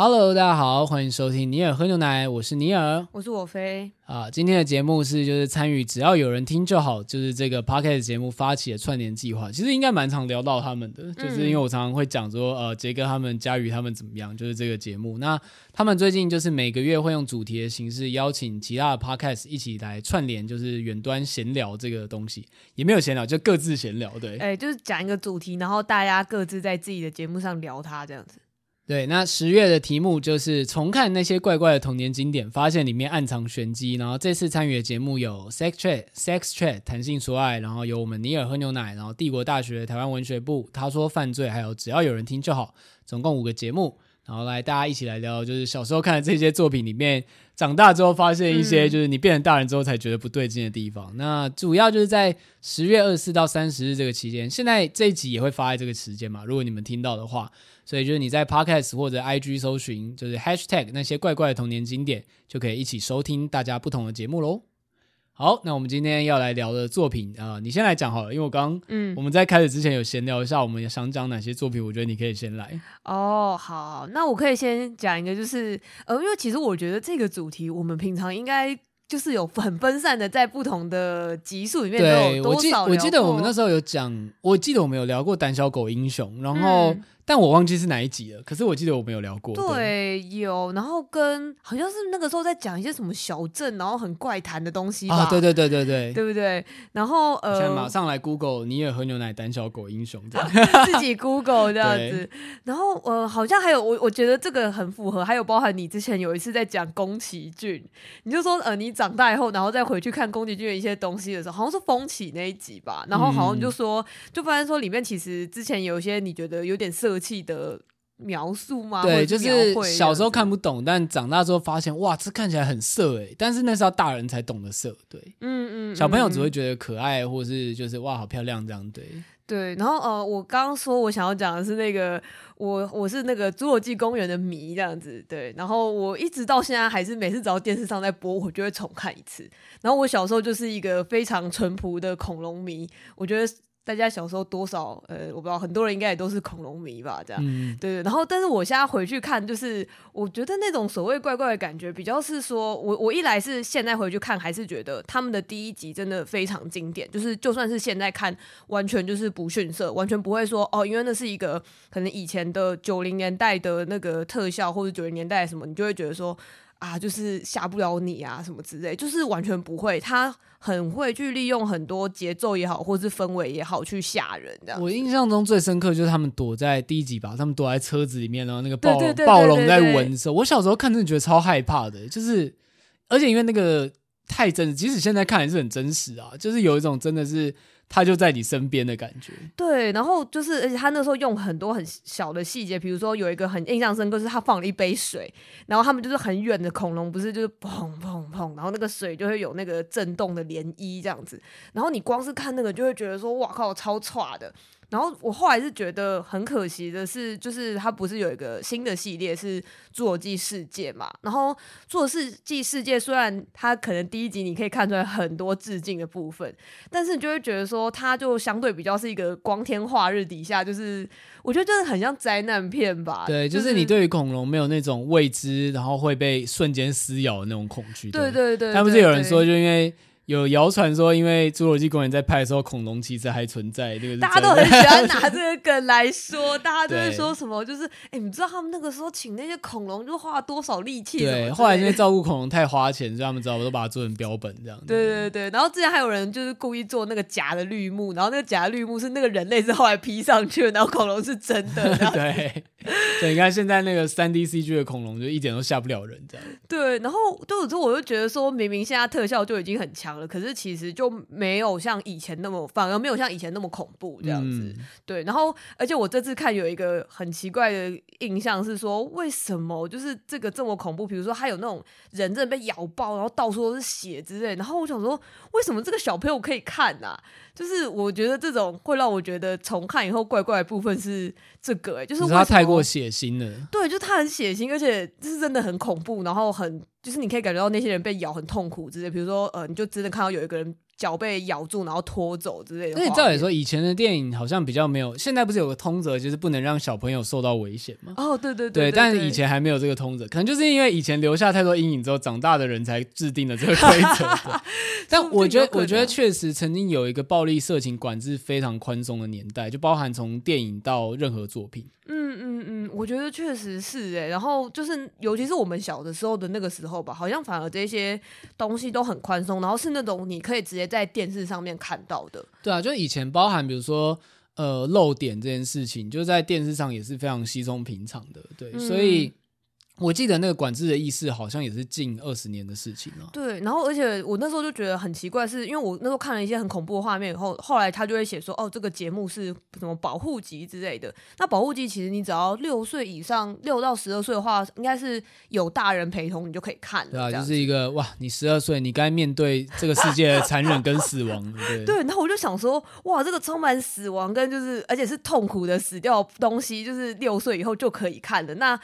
Hello，大家好，欢迎收听尼尔喝牛奶，我是尼尔，我是我飞啊。今天的节目是就是参与只要有人听就好，就是这个 Podcast 节目发起的串联计划。其实应该蛮常聊到他们的，嗯、就是因为我常常会讲说，呃，杰哥他们、佳宇他们怎么样，就是这个节目。那他们最近就是每个月会用主题的形式邀请其他的 Podcast 一起来串联，就是远端闲聊这个东西，也没有闲聊，就各自闲聊，对，哎，就是讲一个主题，然后大家各自在自己的节目上聊它这样子。对，那十月的题目就是重看那些怪怪的童年经典，发现里面暗藏玄机。然后这次参与的节目有 Sex Chat、Sex Chat、谈性说爱，然后有我们尼尔喝牛奶，然后帝国大学台湾文学部，他说犯罪，还有只要有人听就好，总共五个节目。然后来大家一起来聊，就是小时候看的这些作品里面，长大之后发现一些，就是你变成大人之后才觉得不对劲的地方。嗯、那主要就是在十月二十四到三十日这个期间，现在这一集也会发在这个时间嘛？如果你们听到的话。所以就是你在 Podcast 或者 IG 搜寻，就是 Hashtag 那些怪怪的童年经典，就可以一起收听大家不同的节目喽。好，那我们今天要来聊的作品啊、呃，你先来讲好了，因为我刚嗯我们在开始之前有闲聊一下，我们想讲哪些作品，我觉得你可以先来。哦，好，那我可以先讲一个，就是呃，因为其实我觉得这个主题我们平常应该就是有很分散的在不同的集数里面都有多少。我记我记得我们那时候有讲，我记得我们有聊过胆小狗英雄，然后。嗯但我忘记是哪一集了，可是我记得我们有聊过。对，对有，然后跟好像是那个时候在讲一些什么小镇，然后很怪谈的东西吧。啊，对对对对对，对不对？然后呃，现在马上来 Google 你也喝牛奶胆小狗英雄这样，自己 Google 这样子。然后呃，好像还有我，我觉得这个很符合。还有包含你之前有一次在讲宫崎骏，你就说呃，你长大以后，然后再回去看宫崎骏的一些东西的时候，好像是风起那一集吧。然后好像就说，嗯、就发现说里面其实之前有一些你觉得有点色。气的描述吗？对，就是小时候看不懂，但长大之后发现，哇，这看起来很色哎！但是那是要大人才懂得色，对，嗯嗯，小朋友只会觉得可爱，或是就是哇，好漂亮这样，对对。然后呃，我刚刚说我想要讲的是那个，我我是那个侏罗纪公园的迷这样子，对。然后我一直到现在还是每次只要电视上在播，我就会重看一次。然后我小时候就是一个非常淳朴的恐龙迷，我觉得。大家小时候多少呃，我不知道，很多人应该也都是恐龙迷吧，这样，嗯、对对。然后，但是我现在回去看，就是我觉得那种所谓怪怪的感觉，比较是说我我一来是现在回去看，还是觉得他们的第一集真的非常经典，就是就算是现在看，完全就是不逊色，完全不会说哦，因为那是一个可能以前的九零年代的那个特效，或者九零年代什么，你就会觉得说。啊，就是吓不了你啊，什么之类，就是完全不会。他很会去利用很多节奏也好，或是氛围也好，去吓人的。我印象中最深刻就是他们躲在第一集吧，他们躲在车子里面，然后那个暴暴龙在闻的时候，我小时候看真的觉得超害怕的，就是而且因为那个太真实，即使现在看也是很真实啊，就是有一种真的是。他就在你身边的感觉，对，然后就是，而且他那时候用很多很小的细节，比如说有一个很印象深刻，是他放了一杯水，然后他们就是很远的恐龙，不是就是砰砰砰，然后那个水就会有那个震动的涟漪这样子，然后你光是看那个就会觉得说，哇靠，超差的。然后我后来是觉得很可惜的是，就是它不是有一个新的系列是《侏罗纪世界》嘛？然后《侏罗纪世界》虽然它可能第一集你可以看出来很多致敬的部分，但是你就会觉得说，它就相对比较是一个光天化日底下，就是我觉得真的很像灾难片吧？对，就是你对于恐龙没有那种未知，然后会被瞬间撕咬的那种恐惧。对对对，他不是有人说，就因为。有谣传说，因为《侏罗纪公园》在拍的时候，恐龙其实还存在，这个大家都很喜欢拿这个梗来说，大家都会说什么，就是哎、欸，你知道他们那个时候请那些恐龙就花了多少力气？对，后来因为照顾恐龙太花钱，所以他们知道我都把它做成标本这样子。对对对，然后之前还有人就是故意做那个假的绿幕，然后那个假的绿幕是那个人类是后来 P 上去的，然后恐龙是真的。对，对，你看现在那个三 D CG 的恐龙就一点都吓不了人这样。对，然后对我之后我就觉得说，明明现在特效就已经很强了，可是其实。就没有像以前那么，反而没有像以前那么恐怖这样子。嗯、对，然后而且我这次看有一个很奇怪的印象是说，为什么就是这个这么恐怖？比如说还有那种人真的被咬爆，然后到处都是血之类。然后我想说，为什么这个小朋友可以看啊？就是我觉得这种会让我觉得重看以后怪怪的部分是这个、欸，就是他太过血腥了。对，就他很血腥，而且就是真的很恐怖，然后很就是你可以感觉到那些人被咬很痛苦之类。比如说呃，你就真的看到有一个人。脚被咬住，然后拖走之类的。那你照理说，以前的电影好像比较没有，现在不是有个通则，就是不能让小朋友受到危险吗？哦，对对对，对，对，但是以前还没有这个通则，可能就是因为以前留下太多阴影之后，长大的人才制定了这个规则。但我觉得，我觉得确实曾经有一个暴力色情管制非常宽松的年代，就包含从电影到任何作品。嗯嗯嗯，我觉得确实是哎，然后就是尤其是我们小的时候的那个时候吧，好像反而这些东西都很宽松，然后是那种你可以直接在电视上面看到的。对啊，就以前包含比如说呃漏点这件事情，就在电视上也是非常稀松平常的。对，嗯、所以。我记得那个管制的意识好像也是近二十年的事情了。对，然后而且我那时候就觉得很奇怪，是因为我那时候看了一些很恐怖的画面以后，后来他就会写说，哦，这个节目是什么保护级之类的。那保护级其实你只要六岁以上，六到十二岁的话，应该是有大人陪同你就可以看了。对啊，就是一个哇，你十二岁，你该面对这个世界的残忍跟死亡。对，对，然后我就想说，哇，这个充满死亡跟就是而且是痛苦的死掉的东西，就是六岁以后就可以看的。那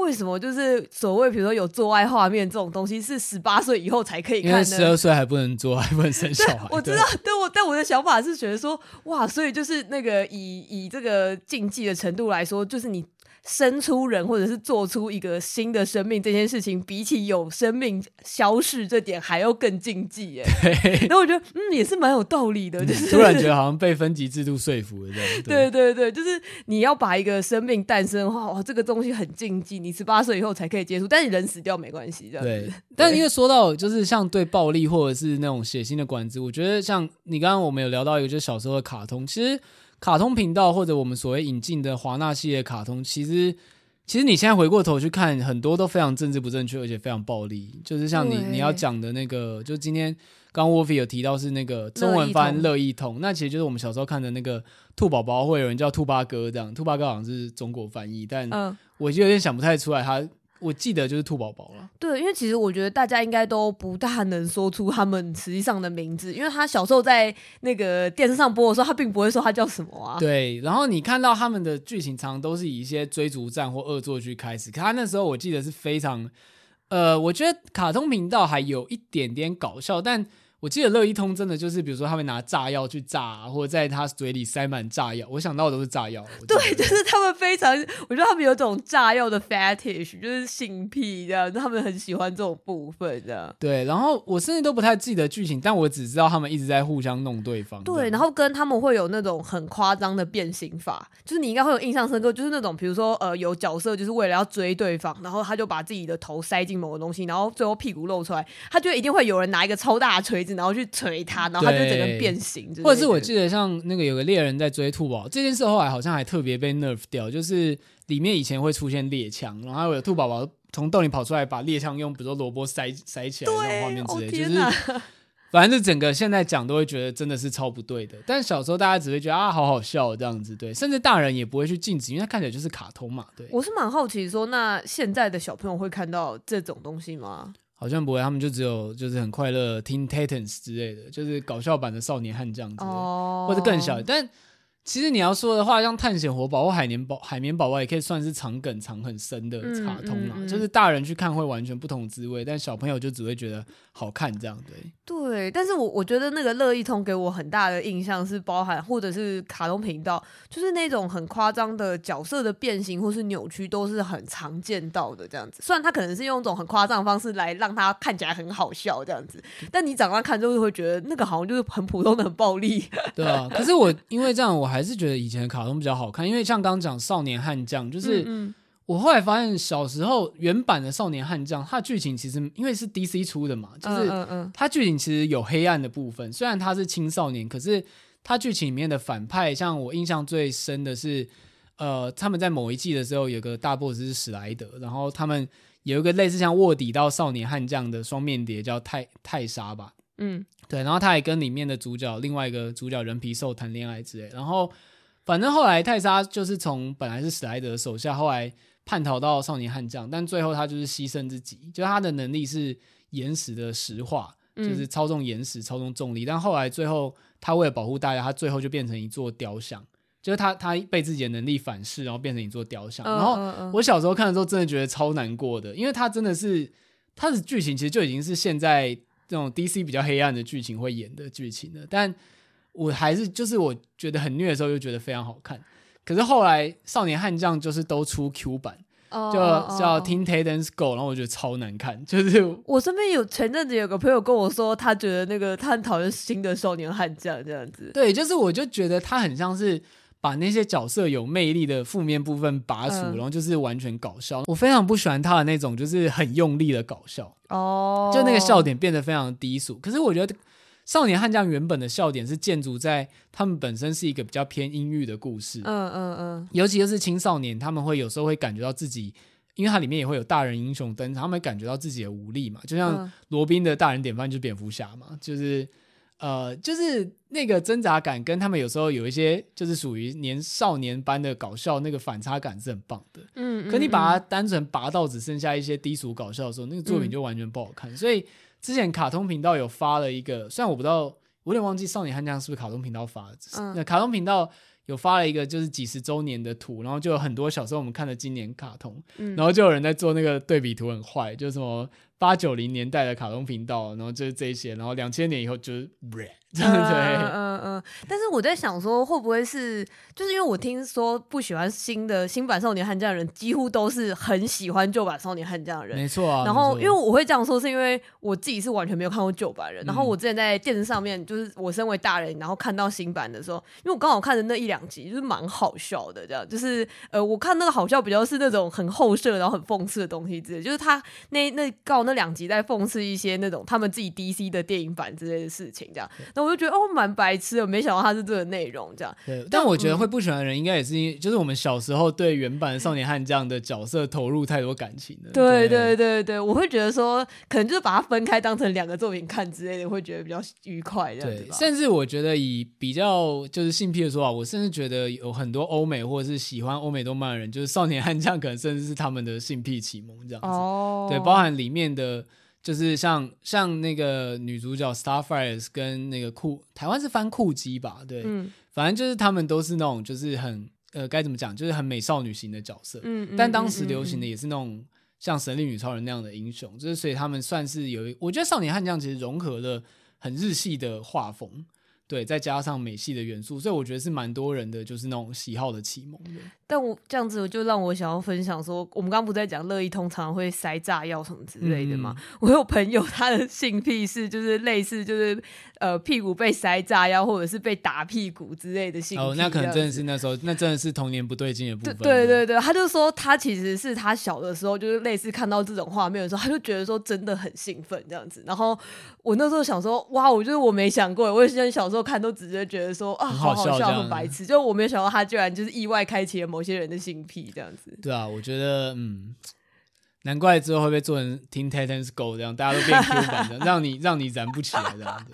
为什么就是所谓，比如说有做爱画面这种东西，是十八岁以后才可以看呢？十二岁还不能做爱，还不能生小孩。我知道，对我，但我的想法是觉得说，哇，所以就是那个以以这个禁忌的程度来说，就是你。生出人或者是做出一个新的生命这件事情，比起有生命消逝这点还要更禁忌耶。然后我觉得，嗯，也是蛮有道理的。就是突然觉得好像被分级制度说服了这样。对对对，就是你要把一个生命诞生的话，哇，这个东西很禁忌，你十八岁以后才可以接触，但是人死掉没关系，这样。对。但因为说到就是像对暴力或者是那种血腥的管制，我觉得像你刚刚我们有聊到一个，就是小时候的卡通，其实。卡通频道或者我们所谓引进的华纳系列卡通，其实其实你现在回过头去看，很多都非常政治不正确，而且非常暴力。就是像你你要讲的那个，就今天刚刚 Wolfie 有提到是那个中文翻乐意通，那其实就是我们小时候看的那个兔宝宝，会有人叫兔八哥这样，兔八哥好像是中国翻译，但我就有点想不太出来他。我记得就是兔宝宝了。对，因为其实我觉得大家应该都不大能说出他们实际上的名字，因为他小时候在那个电视上播的时候，他并不会说他叫什么啊。对，然后你看到他们的剧情常常都是以一些追逐战或恶作剧开始，可他那时候我记得是非常，呃，我觉得卡通频道还有一点点搞笑，但。我记得乐一通真的就是，比如说他们拿炸药去炸，啊，或者在他嘴里塞满炸药。我想到的都是炸药。对，就是他们非常，我觉得他们有种炸药的 fetish，就是性癖这样，他们很喜欢这种部分这样。对，然后我甚至都不太记得剧情，但我只知道他们一直在互相弄对方。对，然后跟他们会有那种很夸张的变形法，就是你应该会有印象深刻，就是那种比如说呃有角色就是为了要追对方，然后他就把自己的头塞进某个东西，然后最后屁股露出来，他就一定会有人拿一个超大的锤子。然后去锤他，然后他就整个变形。或者是我记得像那个有个猎人在追兔宝宝这件事，后来好像还特别被 nerf 掉，就是里面以前会出现猎枪，然后还有兔宝宝从洞里跑出来，把猎枪用比如说萝卜塞塞起来那种画面之类，就是 反正就整个现在讲都会觉得真的是超不对的。但小时候大家只会觉得啊，好好笑这样子，对，甚至大人也不会去禁止，因为它看起来就是卡通嘛。对，我是蛮好奇说，那现在的小朋友会看到这种东西吗？好像不会，他们就只有就是很快乐听 Titans 之类的，就是搞笑版的少年悍将之类的，oh. 或者更小。但其实你要说的话，像探险活宝或海绵宝海绵宝宝，也可以算是藏梗藏很深的卡通啦。嗯嗯嗯、就是大人去看会完全不同滋味，但小朋友就只会觉得好看这样对。对，但是我我觉得那个乐一通给我很大的印象是包含，或者是卡通频道，就是那种很夸张的角色的变形或是扭曲，都是很常见到的这样子。虽然他可能是用一种很夸张的方式来让他看起来很好笑这样子，但你长大看就会会觉得那个好像就是很普通的很暴力。对啊，可是我因为这样我还。还是觉得以前的卡通比较好看，因为像刚刚讲《少年悍将》，就是我后来发现小时候原版的《少年悍将》，它的剧情其实因为是 DC 出的嘛，就是它剧情其实有黑暗的部分。虽然它是青少年，可是它剧情里面的反派，像我印象最深的是，呃，他们在某一季的时候有个大 boss 是史莱德，然后他们有一个类似像卧底到少年悍将的双面谍叫泰泰莎吧。嗯，对，然后他还跟里面的主角另外一个主角人皮兽谈恋爱之类，然后反正后来泰莎就是从本来是史莱德手下，后来叛逃到少年悍将，但最后他就是牺牲自己，就他的能力是岩石的石化，就是操纵岩石、操纵重力，但后来最后他为了保护大家，他最后就变成一座雕像，就是他他被自己的能力反噬，然后变成一座雕像。然后我小时候看的时候，真的觉得超难过的，因为他真的是他的剧情其实就已经是现在。这种 DC 比较黑暗的剧情会演的剧情的，但我还是就是我觉得很虐的时候，就觉得非常好看。可是后来少年悍将就是都出 Q 版，oh, 就叫 Teen Titans Go，然后我觉得超难看。就是我身边有前阵子有个朋友跟我说，他觉得那个他很讨厌新的少年悍将这样子。对，就是我就觉得他很像是。把那些角色有魅力的负面部分拔除，嗯、然后就是完全搞笑。我非常不喜欢他的那种，就是很用力的搞笑。哦，就那个笑点变得非常低俗。可是我觉得《少年悍将》原本的笑点是建筑在他们本身是一个比较偏阴郁的故事。嗯嗯嗯。尤其就是青少年，他们会有时候会感觉到自己，因为它里面也会有大人英雄登场，他们感觉到自己的无力嘛。就像罗宾的大人典范就是蝙蝠侠嘛，就是。呃，就是那个挣扎感，跟他们有时候有一些，就是属于年少年般的搞笑，那个反差感是很棒的。嗯，可你把它单纯拔到只剩下一些低俗搞笑的时候，那个作品就完全不好看。嗯、所以之前卡通频道有发了一个，虽然我不知道，我有点忘记少年悍将是不是卡通频道发的。嗯，那卡通频道有发了一个就是几十周年的图，然后就有很多小时候我们看的经典卡通，嗯、然后就有人在做那个对比图，很坏，就是什么。八九零年代的卡通频道，然后就是这些，然后两千年以后就是，对，嗯嗯嗯。但是我在想说，会不会是，就是因为我听说不喜欢新的新版少年悍将的人，几乎都是很喜欢旧版少年悍将的人。没错啊。然后，因为我会这样说，是因为我自己是完全没有看过旧版人。然后我之前在电视上面，就是我身为大人，然后看到新版的时候，因为我刚好看的那一两集，就是蛮好笑的，这样就是呃，我看那个好笑比较是那种很后设，然后很讽刺的东西之类，就是他那那告那两集在讽刺一些那种他们自己 DC 的电影版之类的事情，这样，那我就觉得哦，蛮白痴的，没想到他是这个内容，这样。对，但我觉得会不喜欢的人，应该也是因为，就是我们小时候对原版少年悍将的角色投入太多感情了。对对对对，我会觉得说，可能就是把它分开当成两个作品看之类的，会觉得比较愉快这样子。对，甚至我觉得以比较就是性癖的说法，我甚至觉得有很多欧美或者是喜欢欧美动漫的人，就是少年悍将可能甚至是他们的性癖启蒙这样子。哦，对，包含里面的。就是像像那个女主角 Starfire 跟那个酷台湾是翻酷姬吧，对，嗯、反正就是他们都是那种就是很呃该怎么讲，就是很美少女型的角色。嗯，嗯但当时流行的也是那种像神力女超人那样的英雄，就是所以他们算是有一，我觉得少年悍将其实融合了很日系的画风。对，再加上美系的元素，所以我觉得是蛮多人的，就是那种喜好的启蒙的。但我这样子，就让我想要分享说，我们刚刚不在讲乐意通常会塞炸药什么之类的吗？嗯、我有朋友他的性癖是，就是类似，就是呃屁股被塞炸药，或者是被打屁股之类的性癖。哦，那可能真的是那时候，那真的是童年不对劲的部分。对对对，他就说他其实是他小的时候，就是类似看到这种画面的时候，他就觉得说真的很兴奋这样子。然后我那时候想说，哇，我就是我没想过，我以前小时候看都。直接觉得说啊，好好笑，很白痴。就我没有想到他居然就是意外开启了某些人的性癖这样子。对啊，我觉得嗯，难怪之后会被做成 Teen Titans Go 这样，大家都变 Q 版的，让你让你燃不起来这样子。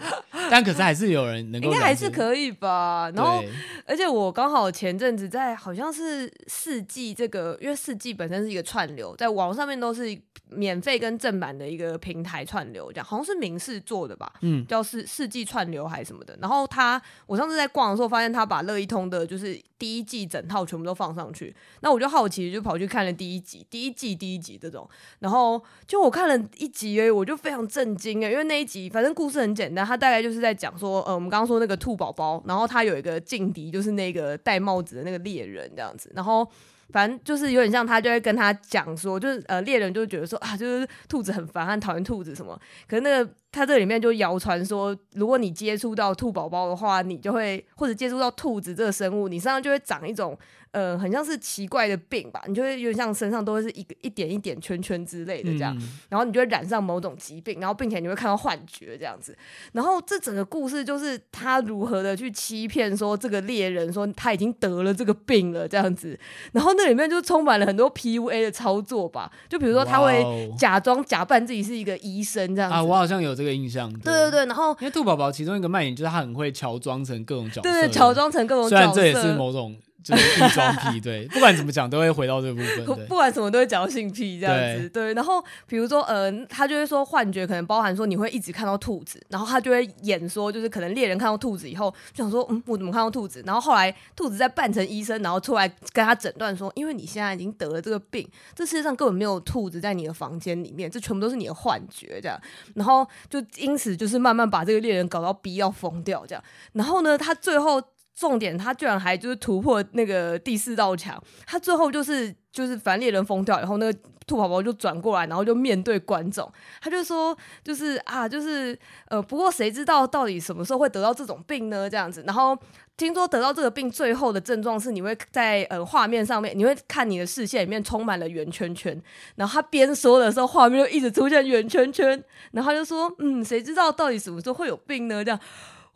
但可是还是有人能够，应该还是可以吧。然后，而且我刚好前阵子在好像是四季这个，因为四季本身是一个串流，在网上面都是免费跟正版的一个平台串流，这样好像是明视做的吧，嗯，叫四四季串流还是什么的。然后他，我上次在逛的时候发现他把乐一通的，就是第一季整套全部都放上去，那我就好奇，就跑去看了第一集，第一季第一集这种，然后就我看了一集诶，我就非常震惊诶，因为那一集反正故事很简单，他大概就是在讲说，呃，我们刚刚说那个兔宝宝，然后他有一个劲敌，就是那个戴帽子的那个猎人这样子，然后。反正就是有点像，他就会跟他讲说，就是呃，猎人就觉得说啊，就是兔子很烦，很讨厌兔子什么。可是那个他这里面就谣传说，如果你接触到兔宝宝的话，你就会或者接触到兔子这个生物，你身上就会长一种。呃，很像是奇怪的病吧，你就会有点像身上都会是一个一点一点圈圈之类的这样，嗯、然后你就会染上某种疾病，然后并且你会看到幻觉这样子。然后这整个故事就是他如何的去欺骗说这个猎人说他已经得了这个病了这样子，然后那里面就充满了很多 PUA 的操作吧，就比如说他会假装假扮自己是一个医生这样子啊，我好像有这个印象。对对对，然后因为兔宝宝其中一个卖点就是他很会乔装成各种角色，对对，乔装成各种角色，虽然这也是某种。就是异装癖，对，不管怎么讲都会回到这部分。不管什么都会讲到性癖这样子，对，对。然后比如说，呃，他就会说幻觉可能包含说你会一直看到兔子，然后他就会演说，就是可能猎人看到兔子以后就想说，嗯，我怎么看到兔子？然后后来兔子在扮成医生，然后出来跟他诊断说，因为你现在已经得了这个病，这世界上根本没有兔子在你的房间里面，这全部都是你的幻觉这样。然后就因此就是慢慢把这个猎人搞到逼要疯掉这样。然后呢，他最后。重点，他居然还就是突破那个第四道墙，他最后就是就是反正猎人疯掉以后，那个兔宝宝就转过来，然后就面对观众，他就说就是啊，就是呃，不过谁知道到底什么时候会得到这种病呢？这样子，然后听说得到这个病最后的症状是你会在呃画面上面，你会看你的视线里面充满了圆圈圈，然后他边说的时候，画面就一直出现圆圈圈，然后他就说嗯，谁知道到底什么时候会有病呢？这样。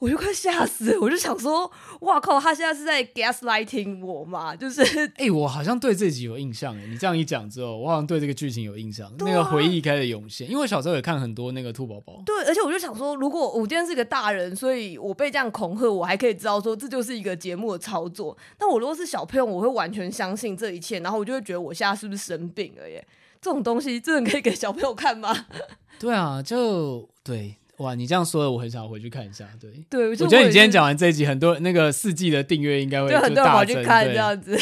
我就快吓死了，我就想说，哇靠，他现在是在 gaslighting 我嘛？就是，哎、欸，我好像对这集有印象，你这样一讲之后，我好像对这个剧情有印象，啊、那个回忆开始涌现。因为我小时候也看很多那个兔宝宝。对，而且我就想说，如果我今天是个大人，所以我被这样恐吓，我还可以知道说这就是一个节目的操作。但我如果是小朋友，我会完全相信这一切，然后我就会觉得我现在是不是生病了耶？这种东西真的可以给小朋友看吗？对啊，就对。哇，你这样说的，我很想回去看一下。对，对，我，觉得你今天讲完这一集，很多那个四季的订阅应该会就大增。很多人跑去看这样子。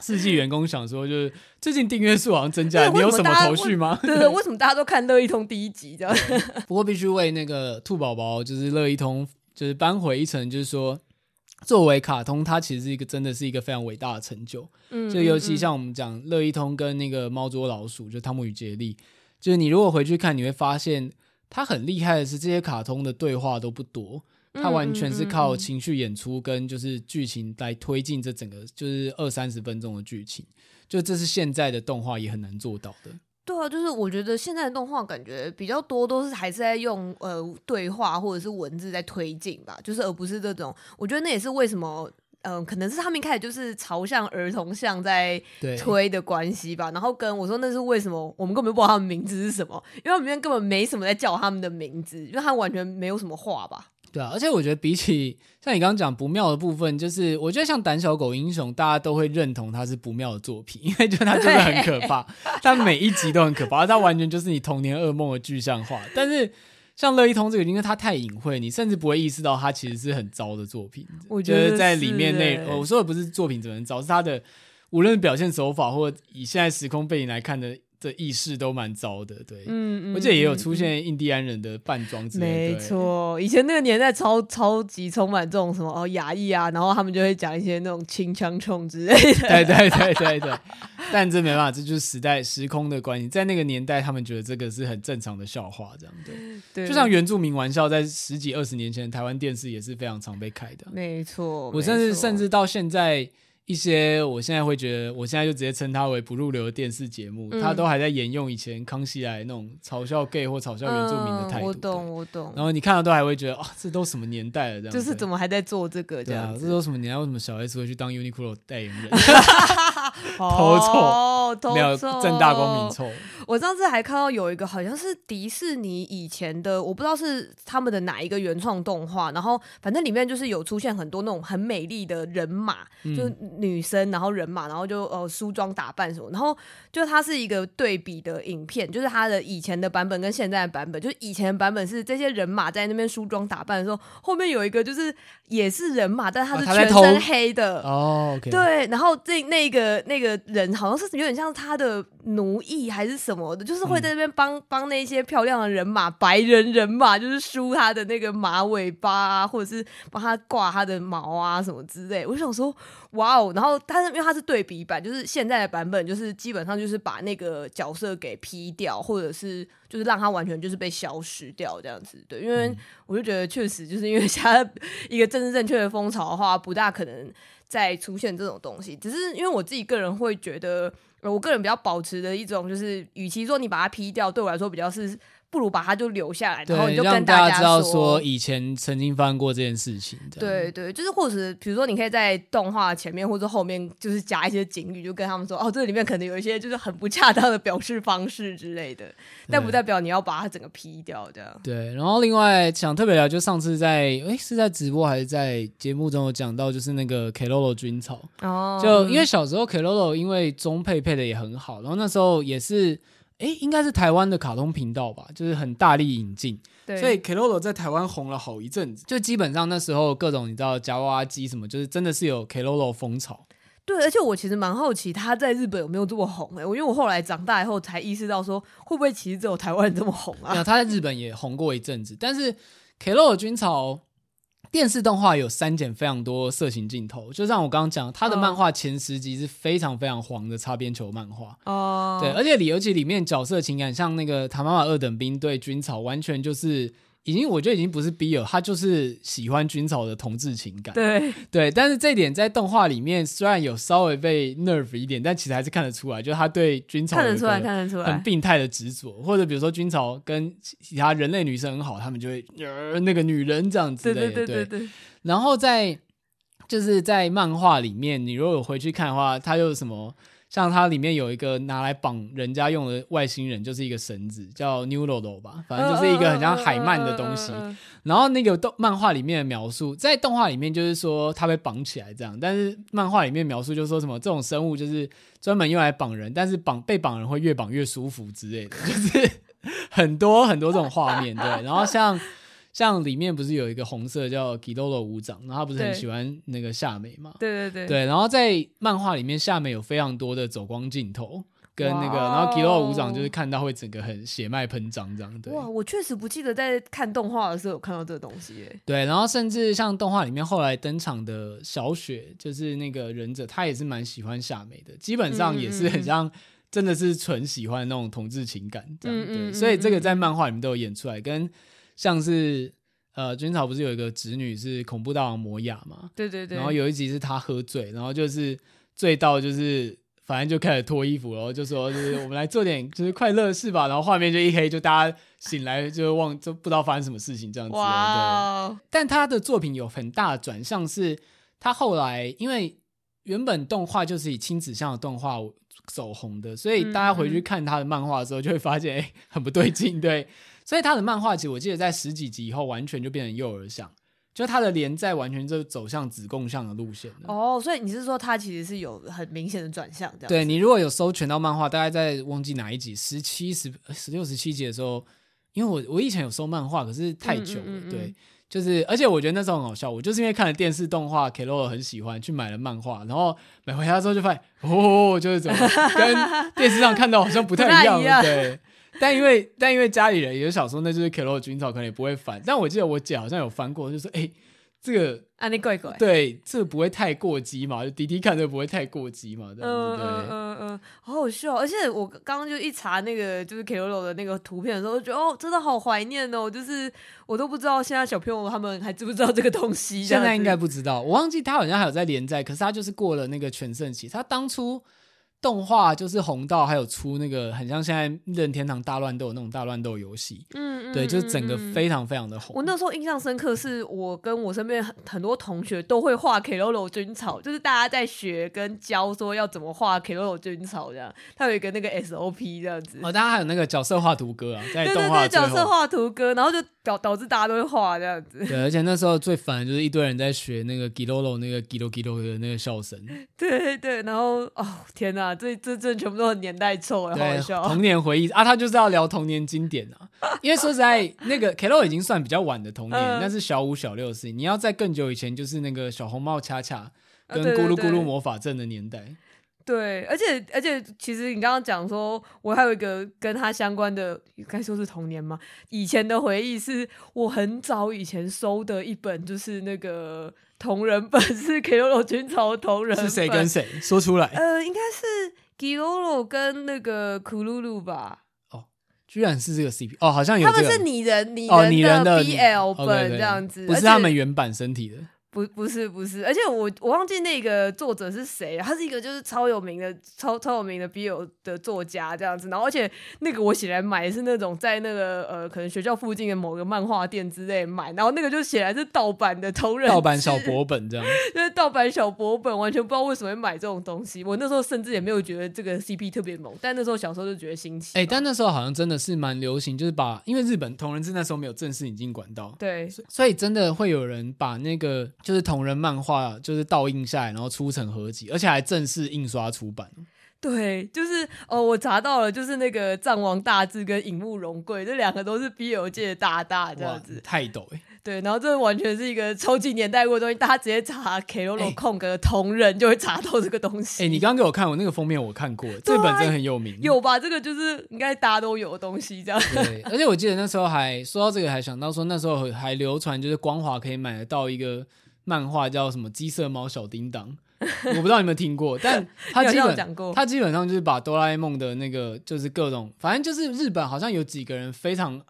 四季员工想说，就是最近订阅数好像增加了，你有什么头绪吗？对对，为什么大家都看乐一通第一集这样？不过必须为那个兔宝宝，就是乐一通，就是扳回一城，就是说，作为卡通，它其实是一个真的是一个非常伟大的成就。嗯，就尤其像我们讲乐一通跟那个猫捉老鼠，就汤姆与杰利，就是你如果回去看，你会发现。他很厉害的是，这些卡通的对话都不多，他完全是靠情绪演出跟就是剧情来推进这整个就是二三十分钟的剧情，就这是现在的动画也很难做到的。对啊，就是我觉得现在的动画感觉比较多都是还是在用呃对话或者是文字在推进吧，就是而不是这种。我觉得那也是为什么。嗯，可能是他们一开始就是朝向儿童向在推的关系吧，然后跟我说那是为什么，我们根本不知道他们名字是什么，因为里面根本没什么在叫他们的名字，因为他完全没有什么话吧。对啊，而且我觉得比起像你刚刚讲不妙的部分，就是我觉得像胆小狗英雄，大家都会认同它是不妙的作品，因为就它真的很可怕，但每一集都很可怕，它完全就是你童年噩梦的具象化，但是。像乐一通这个，因为它太隐晦，你甚至不会意识到它其实是很糟的作品。我觉得是在里面内，我说的不是作品怎么糟，是它的无论表现手法或以现在时空背景来看的。的意识都蛮糟的，对，嗯，而且也有出现印第安人的扮装之类的，没错，以前那个年代超超级充满这种什么哦亚裔啊，然后他们就会讲一些那种清枪冲之类的，对对对对对，但这没办法，这就是时代时空的关系，在那个年代，他们觉得这个是很正常的笑话，这样对，对，就像原住民玩笑，在十几二十年前，台湾电视也是非常常被开的，没错，我甚至甚至到现在。一些我现在会觉得，我现在就直接称它为不入流的电视节目，它、嗯、都还在沿用以前康熙来那种嘲笑 gay 或嘲笑原住民的态度。嗯、我懂，我懂。然后你看到都还会觉得，啊，这都什么年代了？这样就是怎么还在做这个？这样这都什么年代？为什么小 S 会去当 Uniqlo 代言人？偷臭，没有正大光明臭。我上次还看到有一个好像是迪士尼以前的，我不知道是他们的哪一个原创动画，然后反正里面就是有出现很多那种很美丽的人马，嗯、就女生，然后人马，然后就呃梳妆打扮什么，然后就它是一个对比的影片，就是它的以前的版本跟现在的版本，就以前的版本是这些人马在那边梳妆打扮的时候，后面有一个就是也是人马，但他是全身黑的哦，oh, okay. 对，然后这那个那个人好像是有点像他的奴役还是什么的，就是会在那边帮帮、嗯、那些漂亮的人马，白人人马，就是梳他的那个马尾巴啊，或者是帮他挂他的毛啊什么之类。我就想说，哇哦！然后但是因为它是对比版，就是现在的版本就是基本上就是把那个角色给 P 掉，或者是就是让他完全就是被消失掉这样子。对，因为我就觉得确实就是因为他 一个政治正确的风潮的话，不大可能再出现这种东西。只是因为我自己个人会觉得。我个人比较保持的一种，就是与其说你把它 P 掉，对我来说比较是。不如把它就留下来，然后你就跟大家知道说以前曾经发生过这件事情。对对，就是或者比如说你可以在动画前面或者后面就是加一些警语，就跟他们说哦，这里面可能有一些就是很不恰当的表示方式之类的，但不代表你要把它整个 P 掉这样。对，然后另外想特别聊，就上次在诶是在直播还是在节目中有讲到，就是那个 Keroro 军草哦，就因为小时候 Keroro 因为中配配的也很好，然后那时候也是。哎，应该是台湾的卡通频道吧，就是很大力引进，所以 Kelolo 在台湾红了好一阵子。就基本上那时候各种你知道夹娃娃机什么，就是真的是有 Kelolo 风潮。对，而且我其实蛮好奇他在日本有没有这么红哎，我因为我后来长大以后才意识到说，会不会其实只有台湾人这么红啊？那他在日本也红过一阵子，但是 Keroro 军曹。电视动画有删减非常多色情镜头，就像我刚刚讲，他的漫画前十集是非常非常黄的擦边球漫画哦，对，而且里尤其里面角色情感，像那个塔妈妈二等兵对军草，完全就是。已经，我觉得已经不是 BL，他就是喜欢军曹的同志情感。对对，但是这一点在动画里面虽然有稍微被 Nerve 一点，但其实还是看得出来，就是他对军曹看得出来，看得出来很病态的执着，或者比如说军曹跟其他人类女生很好，他们就会呃那个女人这样子。对对对对对。然后在就是在漫画里面，你如果有回去看的话，他又什么？像它里面有一个拿来绑人家用的外星人，就是一个绳子，叫 New Lolo 吧，反正就是一个很像海鳗的东西。然后那个动漫画里面的描述，在动画里面就是说它被绑起来这样，但是漫画里面描述就是说什么这种生物就是专门用来绑人，但是绑被绑人会越绑越舒服之类的，就是很多很多这种画面。对，然后像。像里面不是有一个红色叫吉多罗武长，然后他不是很喜欢那个夏美嘛？对对对，对。然后在漫画里面，夏美有非常多的走光镜头，跟那个，然后吉多罗武长就是看到会整个很血脉喷张这样。对，哇，我确实不记得在看动画的时候有看到这个东西耶。对，然后甚至像动画里面后来登场的小雪，就是那个忍者，他也是蛮喜欢夏美的，基本上也是很像真的是纯喜欢那种同志情感这样。对，嗯嗯嗯嗯，所以这个在漫画里面都有演出来，跟。像是呃，军草不是有一个侄女是恐怖大王摩雅嘛？对对对。然后有一集是他喝醉，然后就是醉到就是反正就开始脱衣服，然后就说就是我们来做点就是快乐的事吧。然后画面就一黑，就大家醒来就忘就不知道发生什么事情这样子。哇！对。但他的作品有很大的转向，是他后来因为原本动画就是以亲子向的动画走红的，所以大家回去看他的漫画的时候，就会发现哎、欸、很不对劲，对。所以他的漫画其实我记得在十几集以后完全就变成幼儿向，就他的连载完全就走向子供向的路线了。哦，所以你是说他其实是有很明显的转向这样？对，你如果有搜全套漫画，大概在忘记哪一集十七、十十六、十七集的时候，因为我我以前有搜漫画，可是太久了，嗯嗯嗯嗯对，就是而且我觉得那时候很好笑，我就是因为看了电视动画，Keroro 很喜欢，去买了漫画，然后买回家之后就发现，哦，就是怎么跟电视上看到好像不太一样 对。但因为但因为家里人也有想说，那就是 Keroro 军曹，可能也不会翻。但我记得我姐好像有翻过，就说：“哎、欸，这个啊，你怪怪，对，这个不会太过激嘛？就弟弟看这个不会太过激嘛？”这样子，对，嗯嗯嗯，好好笑。而且我刚刚就一查那个就是 Keroro 的那个图片的时候，就觉得哦，真的好怀念哦。就是我都不知道现在小朋友他们还知不知道这个东西。现在应该不知道，我忘记他好像还有在连载，可是他就是过了那个全盛期。他当初。动画就是红到还有出那个很像现在任天堂大乱斗那种大乱斗游戏，嗯，嗯，对，就是整个非常非常的红。我那时候印象深刻，是我跟我身边很很多同学都会画 Keroro 军草，就是大家在学跟教说要怎么画 Keroro 军草这样，它有一个那个 SOP 这样子。哦，大家还有那个角色画图歌啊，在动画角色画图歌，然后就导导致大家都会画这样子。对，而且那时候最烦的就是一堆人在学那个 Kiroro 那个 Kiro Kiro 的那个笑声。对对对，然后哦天哪，这这这全部都是年代错，好好笑。童年回忆啊，他就是要聊童年经典啊。因为说实在，那个 Kelo 已经算比较晚的童年，那、呃、是小五小六的事情。你要在更久以前，就是那个小红帽恰恰跟咕噜咕噜魔法阵的年代。对，而且而且，其实你刚刚讲说，我还有一个跟他相关的，该说是童年吗？以前的回忆是我很早以前收的一本，就是那个同人本，是 k i r o 军曹同人。是谁跟谁说出来？呃，应该是 k i r o 跟那个库鲁鲁吧。居然是这个 CP 哦，好像有、这个、他们是拟人拟人的 BL 本这样子，不是他们原版身体的。不不是不是，而且我我忘记那个作者是谁，他是一个就是超有名的超超有名的 BL 的作家这样子，然后而且那个我写来买是那种在那个呃可能学校附近的某个漫画店之类买，然后那个就写来是盗版的同人，盗版小薄本这样，就是盗版小薄本，完全不知道为什么会买这种东西。我那时候甚至也没有觉得这个 CP 特别猛，但那时候小时候就觉得新奇。哎、欸，但那时候好像真的是蛮流行，就是把因为日本同人志那时候没有正式引进管道，对，所以真的会有人把那个就是同人漫画。就是倒印下来，然后出成合集，而且还正式印刷出版。对，就是哦，我查到了，就是那个藏王大志跟影木荣贵这两个都是 BL 界的大大这样子，泰斗哎。对，然后这完全是一个超级年代过的东西，大家直接查 Keroro 空格同人就会查到这个东西。哎，你刚刚给我看我那个封面，我看过，这本真的很有名。有吧？这个就是应该大家都有的东西，这样。对，而且我记得那时候还说到这个，还想到说那时候还流传，就是光华可以买得到一个。漫画叫什么《鸡色猫小叮当》，我不知道你们有没有听过，但 他基本他基本上就是把哆啦 A 梦的那个就是各种，反正就是日本好像有几个人非常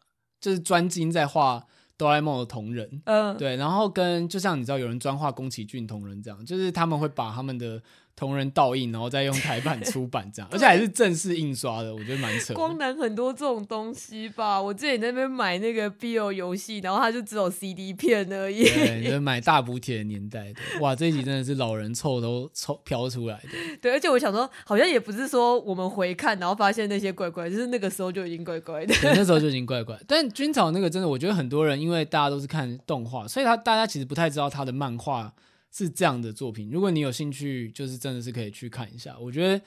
就是专精在画哆啦 A 梦的同人，嗯，对，然后跟就像你知道有人专画宫崎骏同人这样，就是他们会把他们的。同人倒印，然后再用台版出版这样，而且还是正式印刷的，我觉得蛮扯的。光南很多这种东西吧，我之前在那边买那个 BL 游戏，然后它就只有 CD 片而已。对，就是买大补帖的年代。哇，这一集真的是老人臭都臭飘出来的。对，而且我想说，好像也不是说我们回看，然后发现那些怪怪，就是那个时候就已经怪怪的。对，那时候就已经怪怪。但军草那个真的，我觉得很多人因为大家都是看动画，所以他大家其实不太知道他的漫画。是这样的作品，如果你有兴趣，就是真的是可以去看一下。我觉得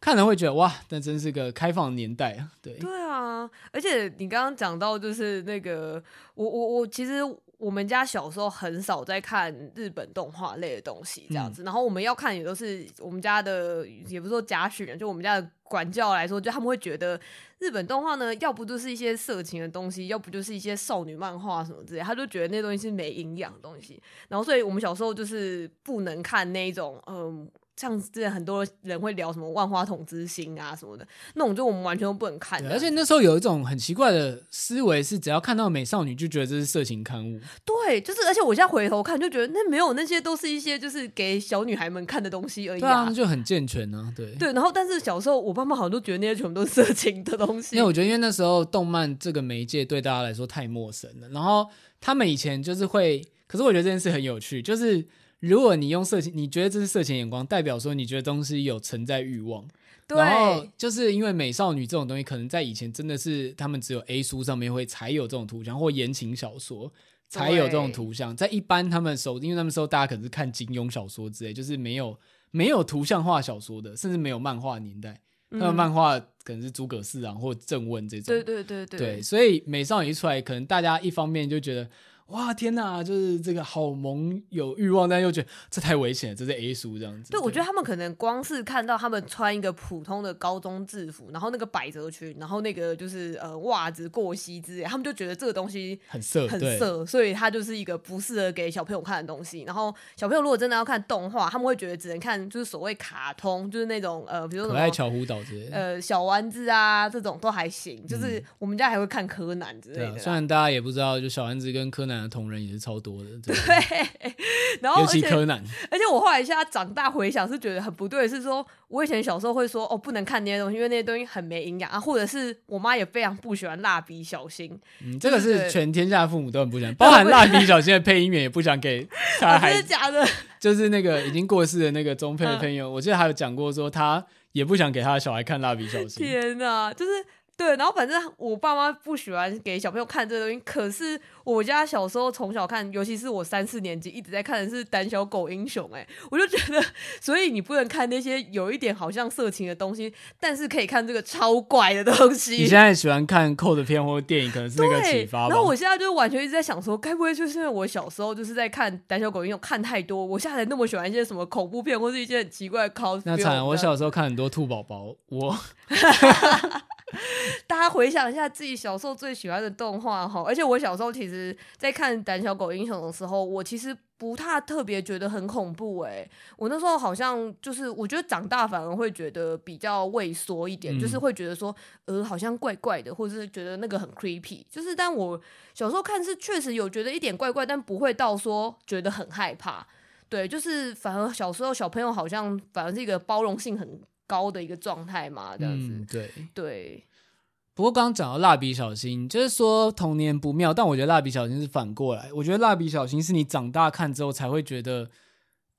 看了会觉得哇，那真是个开放年代啊！对，对啊，而且你刚刚讲到就是那个，我我我其实。我们家小时候很少在看日本动画类的东西，这样子。嗯、然后我们要看也都是我们家的，也不是说家训，就我们家的管教来说，就他们会觉得日本动画呢，要不就是一些色情的东西，要不就是一些少女漫画什么之类，他就觉得那东西是没营养的东西。然后所以我们小时候就是不能看那种，嗯。像之前很多人会聊什么万花筒之星啊什么的，那种就我们完全都不能看。而且那时候有一种很奇怪的思维，是只要看到美少女就觉得这是色情刊物。对，就是而且我现在回头看就觉得那没有，那些都是一些就是给小女孩们看的东西而已啊。对啊，那就很健全啊。对对，然后但是小时候我爸妈好像都觉得那些全部都是色情的东西。因为我觉得因为那时候动漫这个媒介对大家来说太陌生了，然后他们以前就是会，可是我觉得这件事很有趣，就是。如果你用色情，你觉得这是色情眼光，代表说你觉得东西有存在欲望。对。然后就是因为美少女这种东西，可能在以前真的是他们只有 A 书上面会才有这种图像，或言情小说才有这种图像。在一般他们手，因为他们时候大家可能是看金庸小说之类，就是没有没有图像化小说的，甚至没有漫画年代。他们漫画可能是诸葛四郎或正问这种。对对对对。对，所以美少女一出来，可能大家一方面就觉得。哇天呐，就是这个好萌有欲望，但又觉得这太危险了，这是 A 叔这样子。对，对我觉得他们可能光是看到他们穿一个普通的高中制服，然后那个百褶裙，然后那个就是呃袜子过膝之类，他们就觉得这个东西很色，很色，所以它就是一个不适合给小朋友看的东西。然后小朋友如果真的要看动画，他们会觉得只能看就是所谓卡通，就是那种呃，比如说什么可爱巧虎岛之类的，呃小丸子啊这种都还行。就是我们家还会看柯南之类的、嗯。虽然大家也不知道，就小丸子跟柯南。南的同人也是超多的，对，对，然后尤其柯南，而且我后来现在长大回想是觉得很不对，是说我以前小时候会说哦，不能看那些东西，因为那些东西很没营养啊，或者是我妈也非常不喜欢蜡笔小新，嗯，这个是全天下的父母都很不喜欢，包含蜡笔小新的配音员也不想给 他孩子，真的假的？就是那个已经过世的那个中配的配音员，嗯，我记得还有讲过说他也不想给他的小孩看蜡笔小新，天哪，就是。对，然后反正我爸妈不喜欢给小朋友看这个东西，可是我家小时候从小看，尤其是我三四年级一直在看的是《胆小狗英雄》，哎，我就觉得，所以你不能看那些有一点好像色情的东西，但是可以看这个超怪的东西。你现在喜欢看 cult 片或电影，可能是那个启发吧。然后我现在就完全一直在想说，该不会就是因为我小时候就是在看《胆小狗英雄》看太多，我现在才那么喜欢一些什么恐怖片或是一些很奇怪的 cos。那惨，我小时候看很多兔宝宝，我。大家回想一下自己小时候最喜欢的动画哈，而且我小时候其实，在看《胆小狗英雄》的时候，我其实不太特别觉得很恐怖诶、欸，我那时候好像就是，我觉得长大反而会觉得比较畏缩一点，嗯、就是会觉得说，呃，好像怪怪的，或者是觉得那个很 creepy。就是，但我小时候看是确实有觉得一点怪怪，但不会到说觉得很害怕。对，就是反而小时候小朋友好像反而是一个包容性很高的一个状态嘛，这样子。嗯、对对。不过刚刚讲到蜡笔小新，就是说童年不妙，但我觉得蜡笔小新是反过来。我觉得蜡笔小新是你长大看之后才会觉得，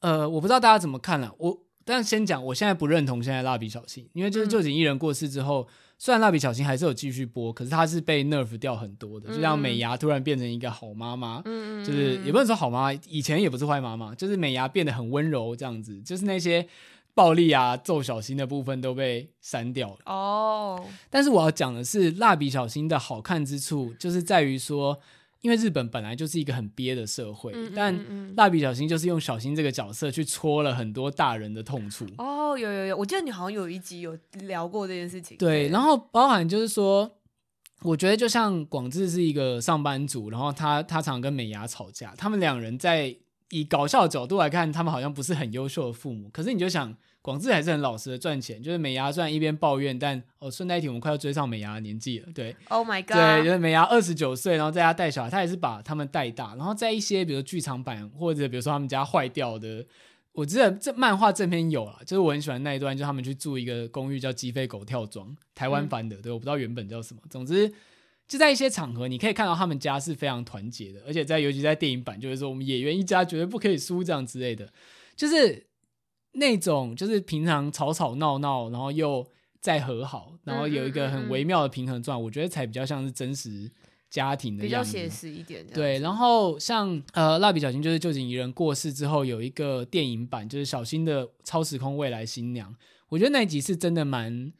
呃，我不知道大家怎么看了、啊。我但先讲，我现在不认同现在蜡笔小新，因为就是臼井义人过世之后，嗯、虽然蜡笔小新还是有继续播，可是他是被 nerf 掉很多的，就像美牙突然变成一个好妈妈，嗯、就是也不能说好妈妈，以前也不是坏妈妈，就是美牙变得很温柔这样子，就是那些。暴力啊，揍小新的部分都被删掉了哦。Oh. 但是我要讲的是，蜡笔小新的好看之处，就是在于说，因为日本本来就是一个很憋的社会，嗯嗯嗯，但蜡笔小新就是用小新这个角色去戳了很多大人的痛处。哦，oh, 有有有，我记得你好像有一集有聊过这件事情。对，然后包含就是说，我觉得就像广志是一个上班族，然后他他常跟美伢吵架，他们两人在。以搞笑的角度来看，他们好像不是很优秀的父母。可是你就想，广志还是很老实的赚钱。就是美牙虽然一边抱怨，但哦，顺带一提，我们快要追上美牙的年纪了。对，Oh my God，对，就是美牙二十九岁，然后在家带小孩，他也是把他们带大。然后在一些比如剧场版或者比如说他们家坏掉的，我记得这漫画正片有啊，就是我很喜欢那一段，就他们去住一个公寓叫鸡飞狗跳庄，台湾版的，嗯、对，我不知道原本叫什么。总之。就在一些场合，你可以看到他们家是非常团结的，而且在尤其在电影版，就是说我们演员一家绝对不可以输这样之类的，就是那种就是平常吵吵闹闹，然后又再和好，然后有一个很微妙的平衡状态，我觉得才比较像是真实家庭的样子，比较写实一点。对，然后像呃蜡笔小新就是旧井仪人过世之后有一个电影版，就是小新的超时空未来新娘，我觉得那一集是真的蛮。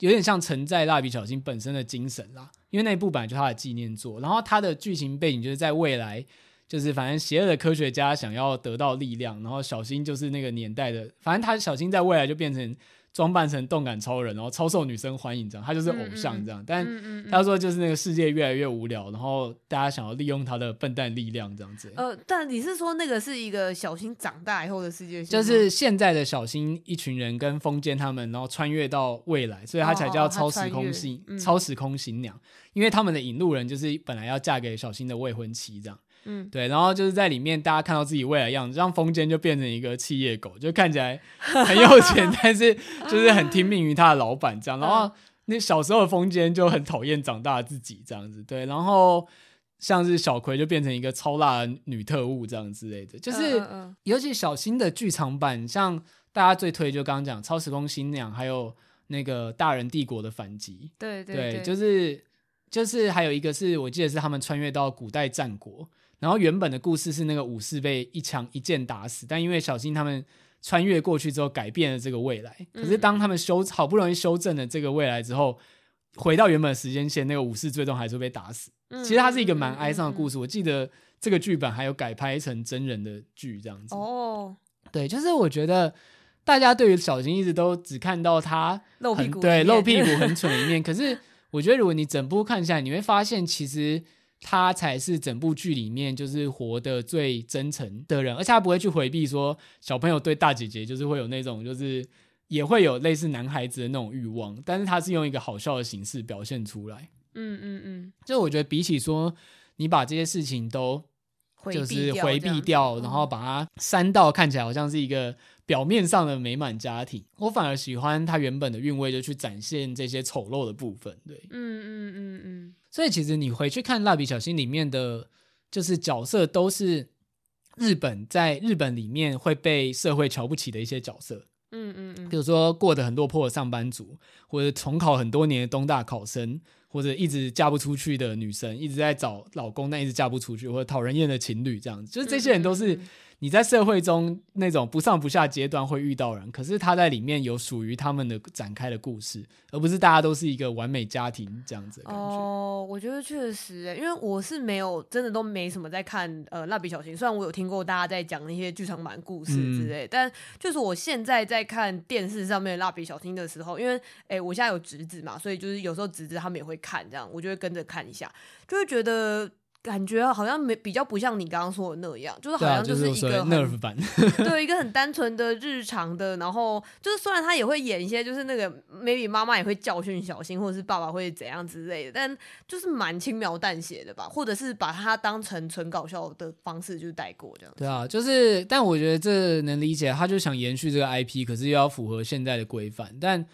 有点像承载蜡笔小新本身的精神啦，因为那一部本来就是他的纪念作，然后他的剧情背景就是在未来，就是反正邪恶的科学家想要得到力量，然后小新就是那个年代的，反正他小新在未来就变成。装扮成动感超人，然后超受女生欢迎，这样他就是偶像这样。嗯嗯，但他说就是那个世界越来越无聊，然后大家想要利用他的笨蛋力量这样子。呃，但你是说那个是一个小新长大以后的世界？就是现在的小新一群人跟风间他们，然后穿越到未来，所以他才叫超时空新、哦哦嗯、超时空新娘，因为他们的引路人就是本来要嫁给小新的未婚妻这样。嗯，对，然后就是在里面，大家看到自己未来样子，让风间就变成一个企业狗，就看起来很有钱，但是就是很听命于他的老板这样。然后那小时候的风间就很讨厌长大的自己这样子，对。然后像是小葵就变成一个超辣的女特务这样之类的，就是尤其小新的剧场版，像大家最推就刚刚讲超时空新娘，还有那个大人帝国的反击，对对对，对，就是就是还有一个是我记得是他们穿越到古代战国。然后原本的故事是那个武士被一枪一剑打死，但因为小新他们穿越过去之后改变了这个未来。可是当他们修好不容易修正了这个未来之后，回到原本的时间线，那个武士最终还是被打死。其实它是一个蛮哀伤的故事。我记得这个剧本还有改拍成真人的剧这样子。哦，对，就是我觉得大家对于小新一直都只看到他露屁股，对，露屁股很蠢的一面。可是我觉得如果你整部看下来，你会发现其实。他才是整部剧里面就是活得最真诚的人，而且他不会去回避说小朋友对大姐姐就是会有那种就是也会有类似男孩子的那种欲望，但是他是用一个好笑的形式表现出来。嗯嗯嗯，就我觉得比起说你把这些事情都就是回避掉，然后把它删到看起来好像是一个表面上的美满家庭。我反而喜欢它原本的韵味，就去展现这些丑陋的部分。对，嗯嗯嗯嗯。所以其实你回去看《蜡笔小新》里面的，就是角色都是日本在日本里面会被社会瞧不起的一些角色。嗯嗯嗯，比如说过得很落魄的上班族，或者重考很多年的东大考生。或者一直嫁不出去的女生，一直在找老公，但一直嫁不出去，或者讨人厌的情侣，这样子，就是这些人都是。你在社会中那种不上不下阶段会遇到人，可是他在里面有属于他们的展开的故事，而不是大家都是一个完美家庭这样子的感觉。哦，我觉得确实、欸，因为我是没有真的都没什么在看呃蜡笔小新，虽然我有听过大家在讲那些剧场版故事之类，嗯、但就是我现在在看电视上面蜡笔小新的时候，因为哎、欸、我现在有侄子嘛，所以就是有时候侄子他们也会看这样，我就会跟着看一下，就会觉得。感觉好像没比较不像你刚刚说的那样，就是好像就是一个 nerve 版，对，一个很单纯的日常的，然后就是虽然他也会演一些，就是那个 maybe 妈妈也会教训小新，或者是爸爸会怎样之类的，但就是蛮轻描淡写的吧，或者是把它当成纯搞笑的方式就带过这样。对啊，就是，但我觉得这能理解，他就想延续这个 IP，可是又要符合现在的规范，但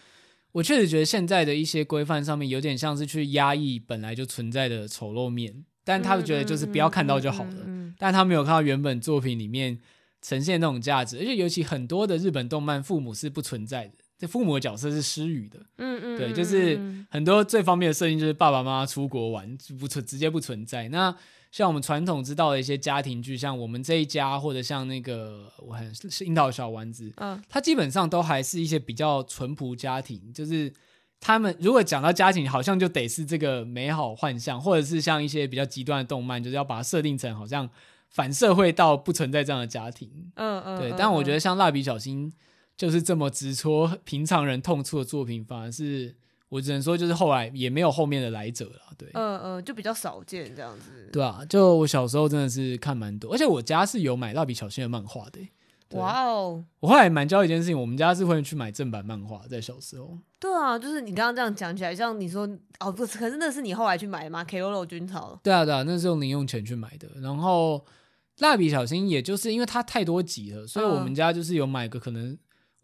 我确实觉得现在的一些规范上面有点像是去压抑本来就存在的丑陋面。但他们觉得就是不要看到就好了，但他没有看到原本作品里面呈现那种价值，而且尤其很多的日本动漫父母是不存在的，这父母的角色是失语的，嗯嗯，对，就是很多最方便的设定就是爸爸妈妈出国玩不存直接不存在。那像我们传统知道的一些家庭剧，像我们这一家或者像那个我很是樱桃小丸子，嗯，它基本上都还是一些比较淳朴家庭，就是。他们如果讲到家庭，好像就得是这个美好幻象，或者是像一些比较极端的动漫，就是要把它设定成好像反社会到不存在这样的家庭。嗯嗯，对。但我觉得像蜡笔小新就是这么直戳平常人痛处的作品，反而是我只能说就是后来也没有后面的来者了。对，嗯嗯，就比较少见这样子。对啊，就我小时候真的是看蛮多，而且我家是有买蜡笔小新的漫画的。哇哦我后来蛮教一件事情，我们家是会去买正版漫画，在小时候。对啊，就是你刚刚这样讲起来，像你说哦，不是，可是那是你后来去买的吗？Keroro 军曹。对啊，对啊，那是用零用钱去买的。然后蜡笔小新，也就是因为它太多集了，所以我们家就是有买个可能。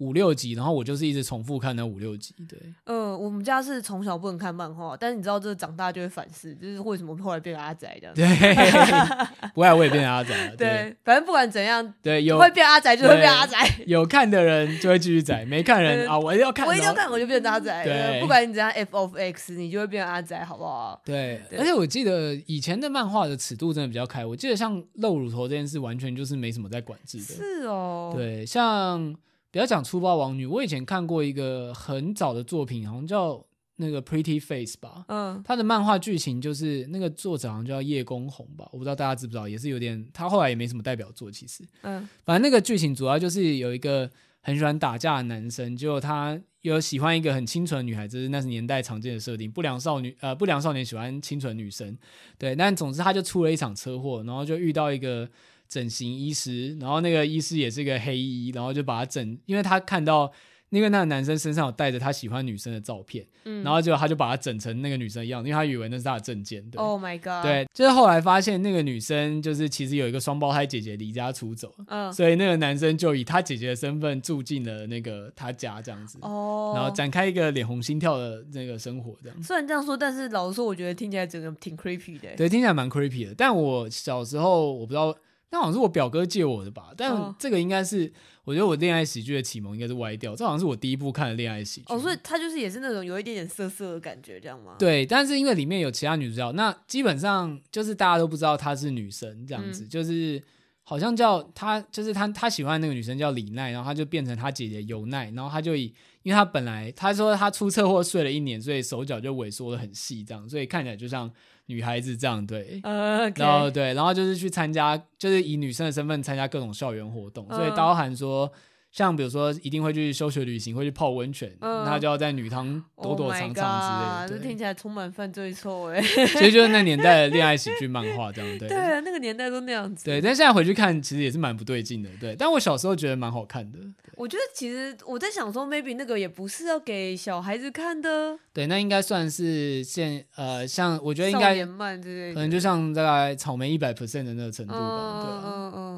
五六集，然后我就是一直重复看那五六集。对，呃，我们家是从小不能看漫画，但是你知道，这长大就会反思，就是为什么后来变阿宅这样。对，不爱我也变阿宅了。对，反正不管怎样，对，有会变阿宅就会变阿宅。有看的人就会继续宅，没看人 啊，我一定要看，我一定要看，我就变阿宅。对，不管你怎样，F of X，你就会变阿宅，好不好？对，而且我记得以前的漫画的尺度真的比较开，我记得像露乳头这件事，完全就是没什么在管制的。是哦，对，像。不要讲粗暴王女，我以前看过一个很早的作品，好像叫那个 Pretty Face 吧。嗯，他的漫画剧情就是那个作者好像叫叶公红吧，我不知道大家知不知道，也是有点，他后来也没什么代表作，其实。嗯，反正那个剧情主要就是有一个很喜欢打架的男生，就他有喜欢一个很清纯的女孩子，那是年代常见的设定，不良少女呃不良少年喜欢清纯女生，对，但总之他就出了一场车祸，然后就遇到一个。整形医师，然后那个医师也是个黑衣，然后就把他整，因为他看到那个那个男生身上有带着他喜欢女生的照片，嗯，然后就他就把他整成那个女生一样，因为他以为那是他的证件。对，Oh my god！对，就是后来发现那个女生就是其实有一个双胞胎姐姐离家出走，嗯，所以那个男生就以他姐姐的身份住进了那个他家这样子，哦，然后展开一个脸红心跳的那个生活这样。虽然这样说，但是老实说，我觉得听起来整个挺 creepy 的。对，听起来蛮 creepy 的。但我小时候我不知道。那好像是我表哥借我的吧，但这个应该是，我觉得我恋爱喜剧的启蒙应该是歪掉。这好像是我第一部看的恋爱喜剧。哦，所以他就是也是那种有一点点涩涩的感觉，这样吗？对，但是因为里面有其他女主角，那基本上就是大家都不知道她是女生，这样子，嗯、就是好像叫她，就是她她喜欢那个女生叫李奈，然后她就变成她姐姐尤奈，然后她就以，因为她本来她说她出车祸睡了一年，所以手脚就萎缩的很细，这样，所以看起来就像。女孩子这样对，uh, okay. 然后对，然后就是去参加，就是以女生的身份参加各种校园活动，uh. 所以包含说像比如说一定会去休学旅行，会去泡温泉，嗯他就要在女汤躲躲藏藏之类的。Oh、听起来充满犯罪臭哎！其实就是那年代的恋爱喜剧漫画这样对。对啊，那个年代都那样子。对，但现在回去看，其实也是蛮不对劲的。对，但我小时候觉得蛮好看的。我觉得其实我在想说，maybe 那个也不是要给小孩子看的。对，那应该算是现呃，像我觉得应该可能就像大概草莓一百 percent 的那个程度吧。嗯嗯嗯嗯。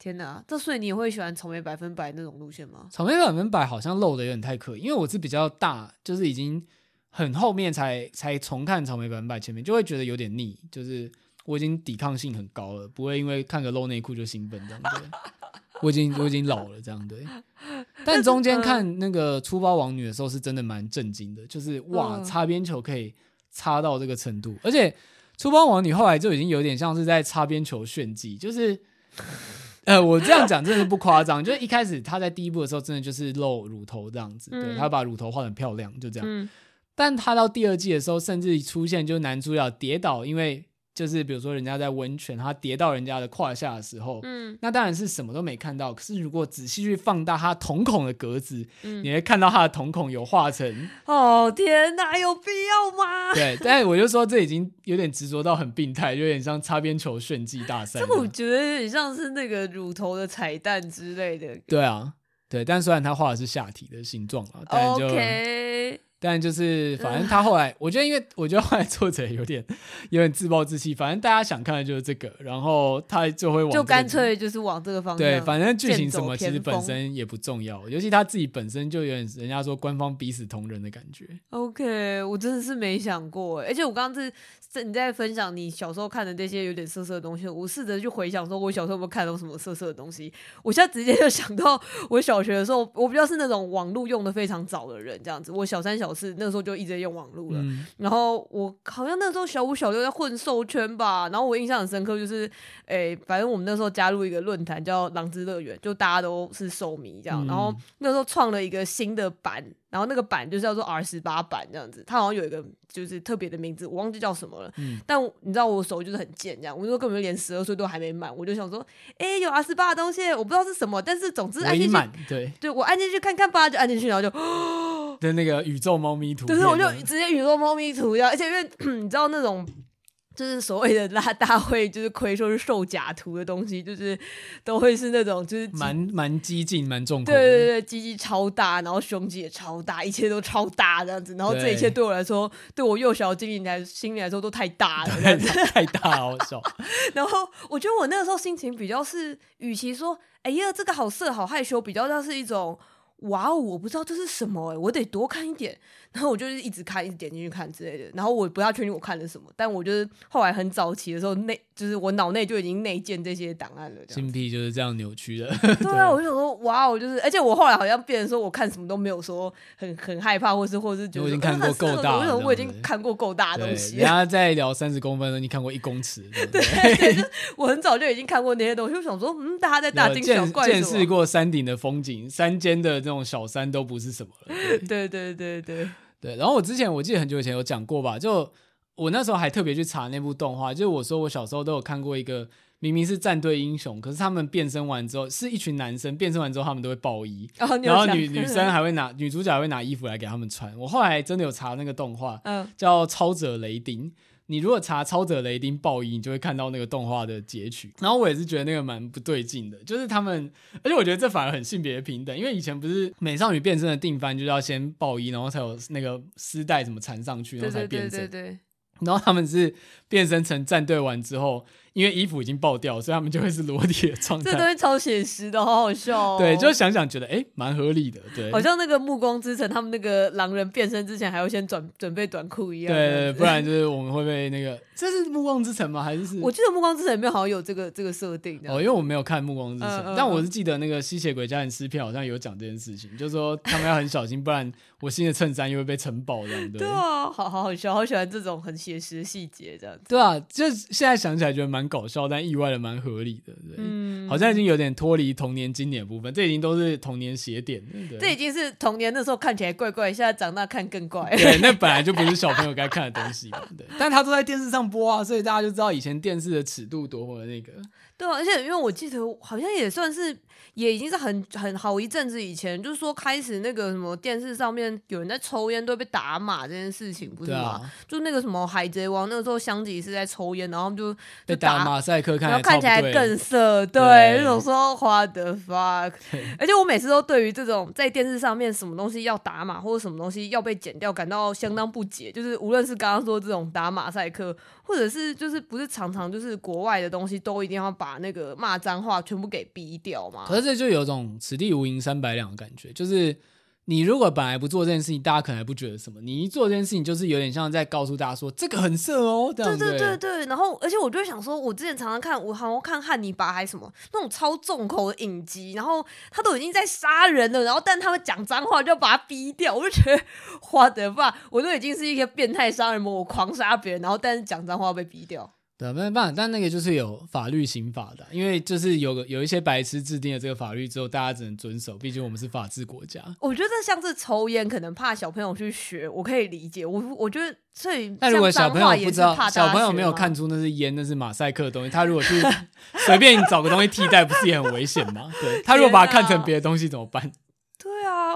天哪，这所以你也会喜欢草莓百分百那种路线吗？草莓百分百好像漏的有点太刻意，因为我是比较大，就是已经很后面才才重看草莓百分百，前面就会觉得有点腻，就是我已经抵抗性很高了，不会因为看个露内裤就兴奋这样对。我已经我已经老了这样对。但中间看那个粗包王女的时候是真的蛮震惊的，就是哇，擦边球可以擦到这个程度，而且粗包王女后来就已经有点像是在擦边球炫技，就是。呃，我这样讲真的是不夸张，就是一开始他在第一部的时候，真的就是露乳头这样子，嗯、对，他把乳头画得很漂亮，就这样。嗯、但他到第二季的时候，甚至出现就是男主角跌倒，因为。就是比如说，人家在温泉，他跌到人家的胯下的时候，嗯，那当然是什么都没看到。可是如果仔细去放大他瞳孔的格子，嗯，你会看到他的瞳孔有画成。哦天哪，有必要吗？对，但是我就说这已经有点执着到很病态，有点像擦边球炫技大赛。这我觉得有点像是那个乳头的彩蛋之类的。对啊，对，但虽然他画的是下体的形状啊，但就。Okay 但就是，反正他后来，我觉得，因为我觉得后来作者有点有点自暴自弃。反正大家想看的就是这个，然后他就会往就干脆就是往这个方向。对，反正剧情什么其实本身也不重要，尤其他自己本身就有点人家说官方逼死同人的感觉。OK，我真的是没想过，而且我刚刚是在你在分享你小时候看的那些有点色色的东西，我试着去回想说，我小时候有没有看到什么色色的东西？我现在直接就想到我小学的时候，我比较是那种网络用的非常早的人，这样子，我小三小。四那时候就一直用网络了，嗯、然后我好像那时候小五小六在混兽圈吧，然后我印象很深刻，就是诶、欸，反正我们那时候加入一个论坛叫“狼之乐园”，就大家都是兽迷这样，嗯、然后那时候创了一个新的版。然后那个版就是叫做 R 十八版这样子，它好像有一个就是特别的名字，我忘记叫什么了。嗯、但你知道我手就是很贱这样，我那时候根本就连十二岁都还没满，我就想说，哎，有 R 十八的东西，我不知道是什么，但是总之按进去，对，对我按进去看看吧，就按进去，然后就，的那个宇宙猫咪图，就是我就直接宇宙猫咪图一样，而且因为 你知道那种。就是所谓的拉大会，就是亏说是售假图的东西，就是都会是那种就是蛮蛮激进、蛮重口。对对对，鸡鸡超大，然后胸肌也超大，一切都超大这样子。然后这一切对我来说，对，对我幼小精灵来心里来说都太大了，太太大了，我操！然后我觉得我那个时候心情比较是，与其说哎呀这个好色好害羞，比较像是一种哇哦，我不知道这是什么哎，我得多看一点。然后我就是一直看，一直点进去看之类的。然后我不太确定我看了什么，但我就是后来很早期的时候，内就是我脑内就已经内建这些档案了。心癖就是这样扭曲的。对啊，我就想说，哇，我就是，而且我后来好像变成说，我看什么都没有说很很害怕，或是或是觉得我已经看过够大，我我已经看过够大的东西。人家在聊三十公分的，你看过一公尺。对，对，就 我很早就已经看过那些东西，就想说，嗯，大家在大惊小怪。见识过山顶的风景，山间的这种小山都不是什么了。对对对对。对，然后我之前我记得很久以前有讲过吧，就我那时候还特别去查那部动画，就是我说我小时候都有看过一个明明是战队英雄，可是他们变身完之后是一群男生变身完之后他们都会爆衣，哦、然后女女生还会拿女主角还会拿衣服来给他们穿。我后来真的有查那个动画，嗯，叫《超者雷丁》。你如果查《超者雷丁爆衣》，你就会看到那个动画的截取。然后我也是觉得那个蛮不对劲的，就是他们，而且我觉得这反而很性别平等，因为以前不是美少女变身的定番就是要先爆衣，然后才有那个丝带怎么缠上去，然后才变身。对对对对对。然后他们是变身成战队完之后。因为衣服已经爆掉，所以他们就会是裸体的状态。这东西超写实的，好好笑哦。对，就想想觉得哎，蛮合理的。对，好像那个《暮光之城》，他们那个狼人变身之前还要先准准备短裤一样。对对，不然就是我们会被那个。这是《暮光之城》吗？还是是？我记得《暮光之城》里面好像有这个这个设定。哦，因为我没有看《暮光之城》，但我是记得那个吸血鬼家人撕票好像有讲这件事情，就是说他们要很小心，不然我新的衬衫又会被尘爆这样。对啊，好好好笑，好喜欢这种很写实的细节这样子。对啊，就现在想起来觉得蛮。蛮搞笑，但意外的蛮合理的，对，嗯好像已经有点脱离童年经典部分，这已经都是童年邪典，对，这已经是童年那时候看起来怪怪，现在长大看更怪。对，那本来就不是小朋友该看的东西嘛，对，但他都在电视上播啊，所以大家就知道以前电视的尺度多么的那个。对啊，而且因为我记得好像也算是，也已经是很很好一阵子以前，就是说开始那个什么电视上面有人在抽烟都会被打码这件事情，不是吗？啊、就那个什么海贼王那个时候香吉是在抽烟，然后就被打马赛克看，然后看起来更色，对，那种说 What the fuck，而且我每次都对于这种在电视上面什么东西要打码或者什么东西要被剪掉感到相当不解，就是无论是刚刚说这种打马赛克，或者是就是不是常常就是国外的东西都一定要把。那个骂脏话全部给逼掉吗？可是这就有种此地无银三百两的感觉，就是你如果本来不做这件事情，大家可能还不觉得什么；你一做这件事情，就是有点像在告诉大家说这个很色哦。对对对对。然后，而且我就想说，我之前常常看，我好像看汉尼拔还是什么那种超重口的影集，然后他都已经在杀人了，然后但他们讲脏话就要把他逼掉，我就觉得花的吧，我都已经是一个变态杀人魔，我狂杀别人，然后但是讲脏话要被逼掉。对，没办法，但那个就是有法律刑法的，因为就是有个有一些白痴制定了这个法律之后，大家只能遵守，毕竟我们是法治国家。我觉得像是抽烟，可能怕小朋友去学，我可以理解。我我觉得，所以但如果小朋友不知道，小朋友没有看出那是烟，那是马赛克的东西，他如果去 随便找个东西替代，不是也很危险吗？对，他如果把它看成别的东西怎么办？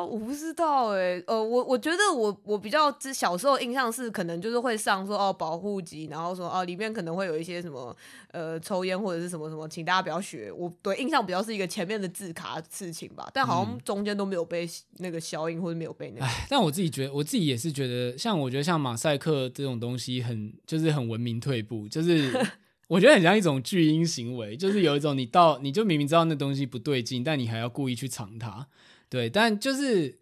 我不知道哎、欸，呃，我我觉得我我比较小时候印象是，可能就是会上说哦保护级，然后说哦里面可能会有一些什么呃抽烟或者是什么什么，请大家不要学。我对印象比较是一个前面的字卡事情吧，但好像中间都没有被那个消音或者没有被那个。哎，但我自己觉得，我自己也是觉得，像我觉得像马赛克这种东西很就是很文明退步，就是 我觉得很像一种巨婴行为，就是有一种你到你就明明知道那东西不对劲，但你还要故意去藏它。对，但就是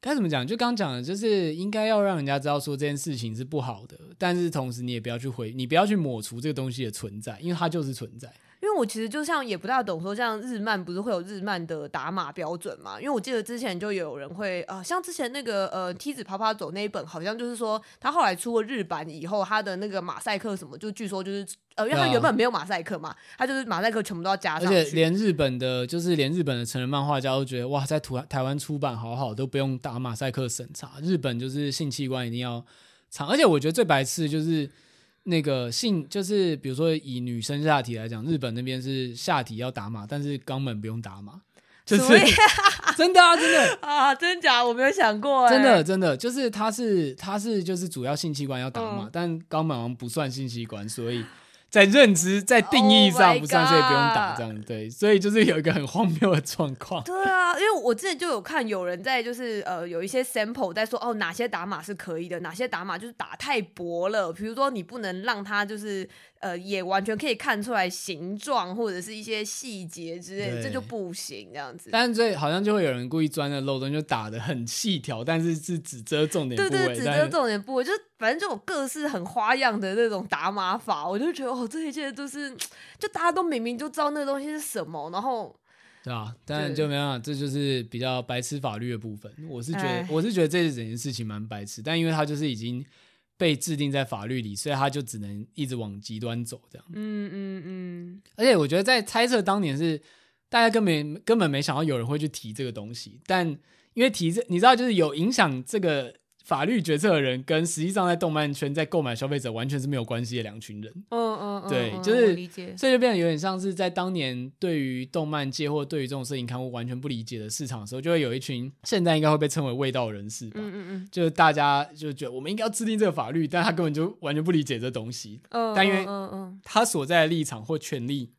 该怎么讲？就刚讲的，就是应该要让人家知道说这件事情是不好的，但是同时你也不要去回，你不要去抹除这个东西的存在，因为它就是存在。因为我其实就像也不大懂说，像日漫不是会有日漫的打码标准嘛？因为我记得之前就有人会呃，像之前那个呃梯子啪啪走那一本，好像就是说他后来出了日版以后，他的那个马赛克什么，就据说就是呃，因为他原本没有马赛克嘛，他就是马赛克全部都要加上去，而且连日本的，就是连日本的成人漫画家都觉得哇，在台台湾出版好好，都不用打马赛克审查。日本就是性器官一定要藏，而且我觉得最白痴的就是。那个性就是，比如说以女生下体来讲，日本那边是下体要打码，但是肛门不用打码，就是 真的啊，真的 啊，真假？我没有想过，真的真的就是它是它是就是主要性器官要打码，嗯、但肛门好像不算性器官，所以。在认知在定义上不算，所以不用打这样对，所以就是有一个很荒谬的状况。对啊，因为我之前就有看有人在就是呃有一些 sample 在说哦哪些打码是可以的，哪些打码就是打太薄了，比如说你不能让它就是呃也完全可以看出来形状或者是一些细节之类的，这就不行这样子。但是这好像就会有人故意钻了漏洞，就打的很细条，但是是只遮重点部位，对对，只遮重点部位，就反正就有各式很花样的那种打码法，我就觉得哦。这一切都是，就大家都明明就知道那个东西是什么，然后，对啊，但就没办法，这就是比较白痴法律的部分。我是觉得，我是觉得这整件事情蛮白痴，但因为它就是已经被制定在法律里，所以他就只能一直往极端走，这样。嗯嗯嗯。而且我觉得在猜测当年是大家根本根本没想到有人会去提这个东西，但因为提这，你知道，就是有影响这个。法律决策的人跟实际上在动漫圈在购买消费者完全是没有关系的两群人。嗯嗯嗯，对，就是所以就变得有点像是在当年对于动漫界或对于这种摄影刊物完全不理解的市场的时候，就会有一群现在应该会被称为味道人士吧。嗯嗯嗯，就是大家就觉得我们应该要制定这个法律，但他根本就完全不理解这东西。嗯，但因为嗯嗯，他所在的立场或权利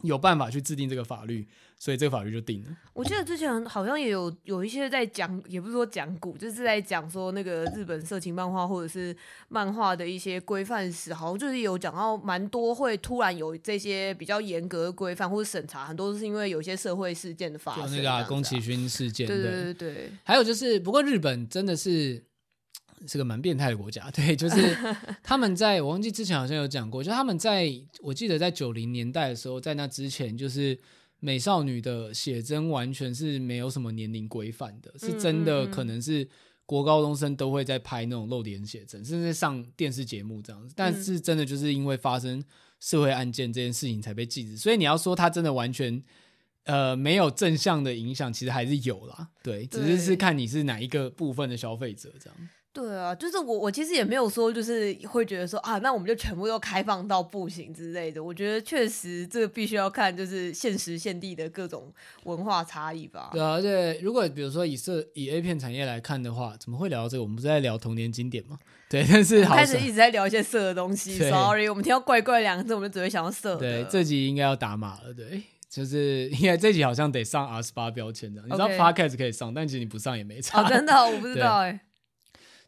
有办法去制定这个法律。所以这个法律就定了。我记得之前好像也有有一些在讲，也不是说讲古，就是在讲说那个日本色情漫画或者是漫画的一些规范时，好像就是有讲到蛮多会突然有这些比较严格的规范或者审查，很多都是因为有些社会事件的发生。就那个啊，宫崎骏事件。对对对对。还有就是，不过日本真的是 是个蛮变态的国家。对，就是他们在我忘记之前好像有讲过，就他们在我记得在九零年代的时候，在那之前就是。美少女的写真完全是没有什么年龄规范的，是真的，可能是国高中生都会在拍那种露脸写真，甚至上电视节目这样子。但是真的就是因为发生社会案件这件事情才被禁止。所以你要说它真的完全呃没有正向的影响，其实还是有啦。对，只是是看你是哪一个部分的消费者这样。对啊，就是我，我其实也没有说，就是会觉得说啊，那我们就全部都开放到不行之类的。我觉得确实这个必须要看，就是现实现地的各种文化差异吧。对啊，而且如果比如说以色以 A 片产业来看的话，怎么会聊到这个？我们不是在聊童年经典吗？对，但是好开始一直在聊一些色的东西。Sorry，我们听到怪怪两个字，我们就只会想到色。对，这集应该要打码了。对，就是因为这集好像得上 R 十八标签的。你知道 Podcast 可以上，但其实你不上也没差。哦，真的，我不知 道哎。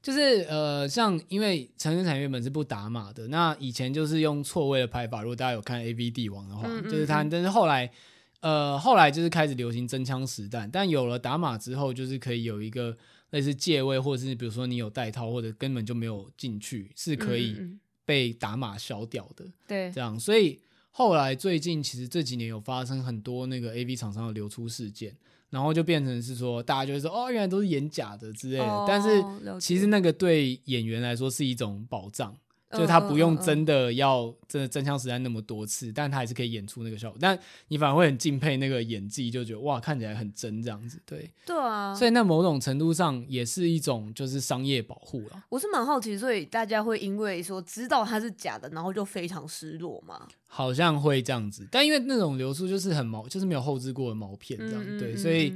就是呃，像因为成人产业原本是不打码的，那以前就是用错位的拍法。如果大家有看 AV 帝王的话，嗯嗯嗯就是他，但是后来呃，后来就是开始流行真枪实弹，但有了打码之后，就是可以有一个类似借位，或者是比如说你有带套，或者根本就没有进去，是可以被打码消掉的。对，这样，所以后来最近其实这几年有发生很多那个 AV 厂商的流出事件。然后就变成是说，大家就会说，哦，原来都是演假的之类的。哦、但是其实那个对演员来说是一种保障。就他不用真的要真的真枪实弹那么多次，但他还是可以演出那个效果。但你反而会很敬佩那个演技，就觉得哇，看起来很真这样子。对，对啊。所以那某种程度上也是一种就是商业保护了。我是蛮好奇，所以大家会因为说知道它是假的，然后就非常失落吗？好像会这样子，但因为那种流出就是很毛，就是没有后置过的毛片这样。嗯嗯嗯对，所以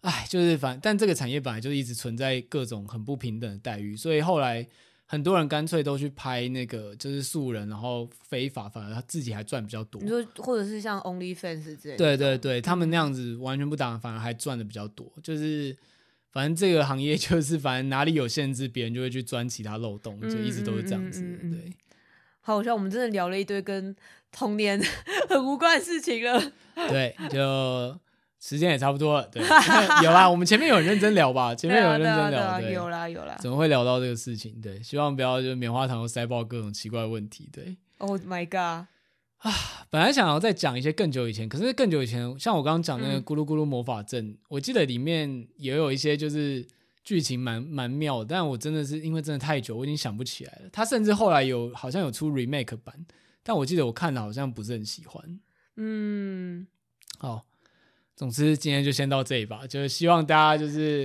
哎，就是反，但这个产业本来就一直存在各种很不平等的待遇，所以后来。很多人干脆都去拍那个，就是素人，然后非法，反而他自己还赚比较多。你说，或者是像 OnlyFans 这类的。对对对，他们那样子完全不打，反而还赚的比较多。就是反正这个行业就是，反正哪里有限制，别人就会去钻其他漏洞，就一直都是这样子。嗯嗯嗯嗯对，好像我们真的聊了一堆跟童年 很无关的事情了。对，就。时间也差不多了，对，有啦，我们前面有认真聊吧，前面有认真聊，对，有啦有啦，怎么会聊到这个事情？对，希望不要就棉花糖又塞爆各种奇怪的问题，对。Oh my god！啊，本来想要再讲一些更久以前，可是更久以前，像我刚刚讲那个咕噜咕噜魔法阵，嗯、我记得里面也有一些就是剧情蛮蛮妙的，但我真的是因为真的太久，我已经想不起来了。他甚至后来有好像有出 remake 版，但我记得我看了好像不是很喜欢。嗯，好。总之，今天就先到这里吧。就是希望大家就是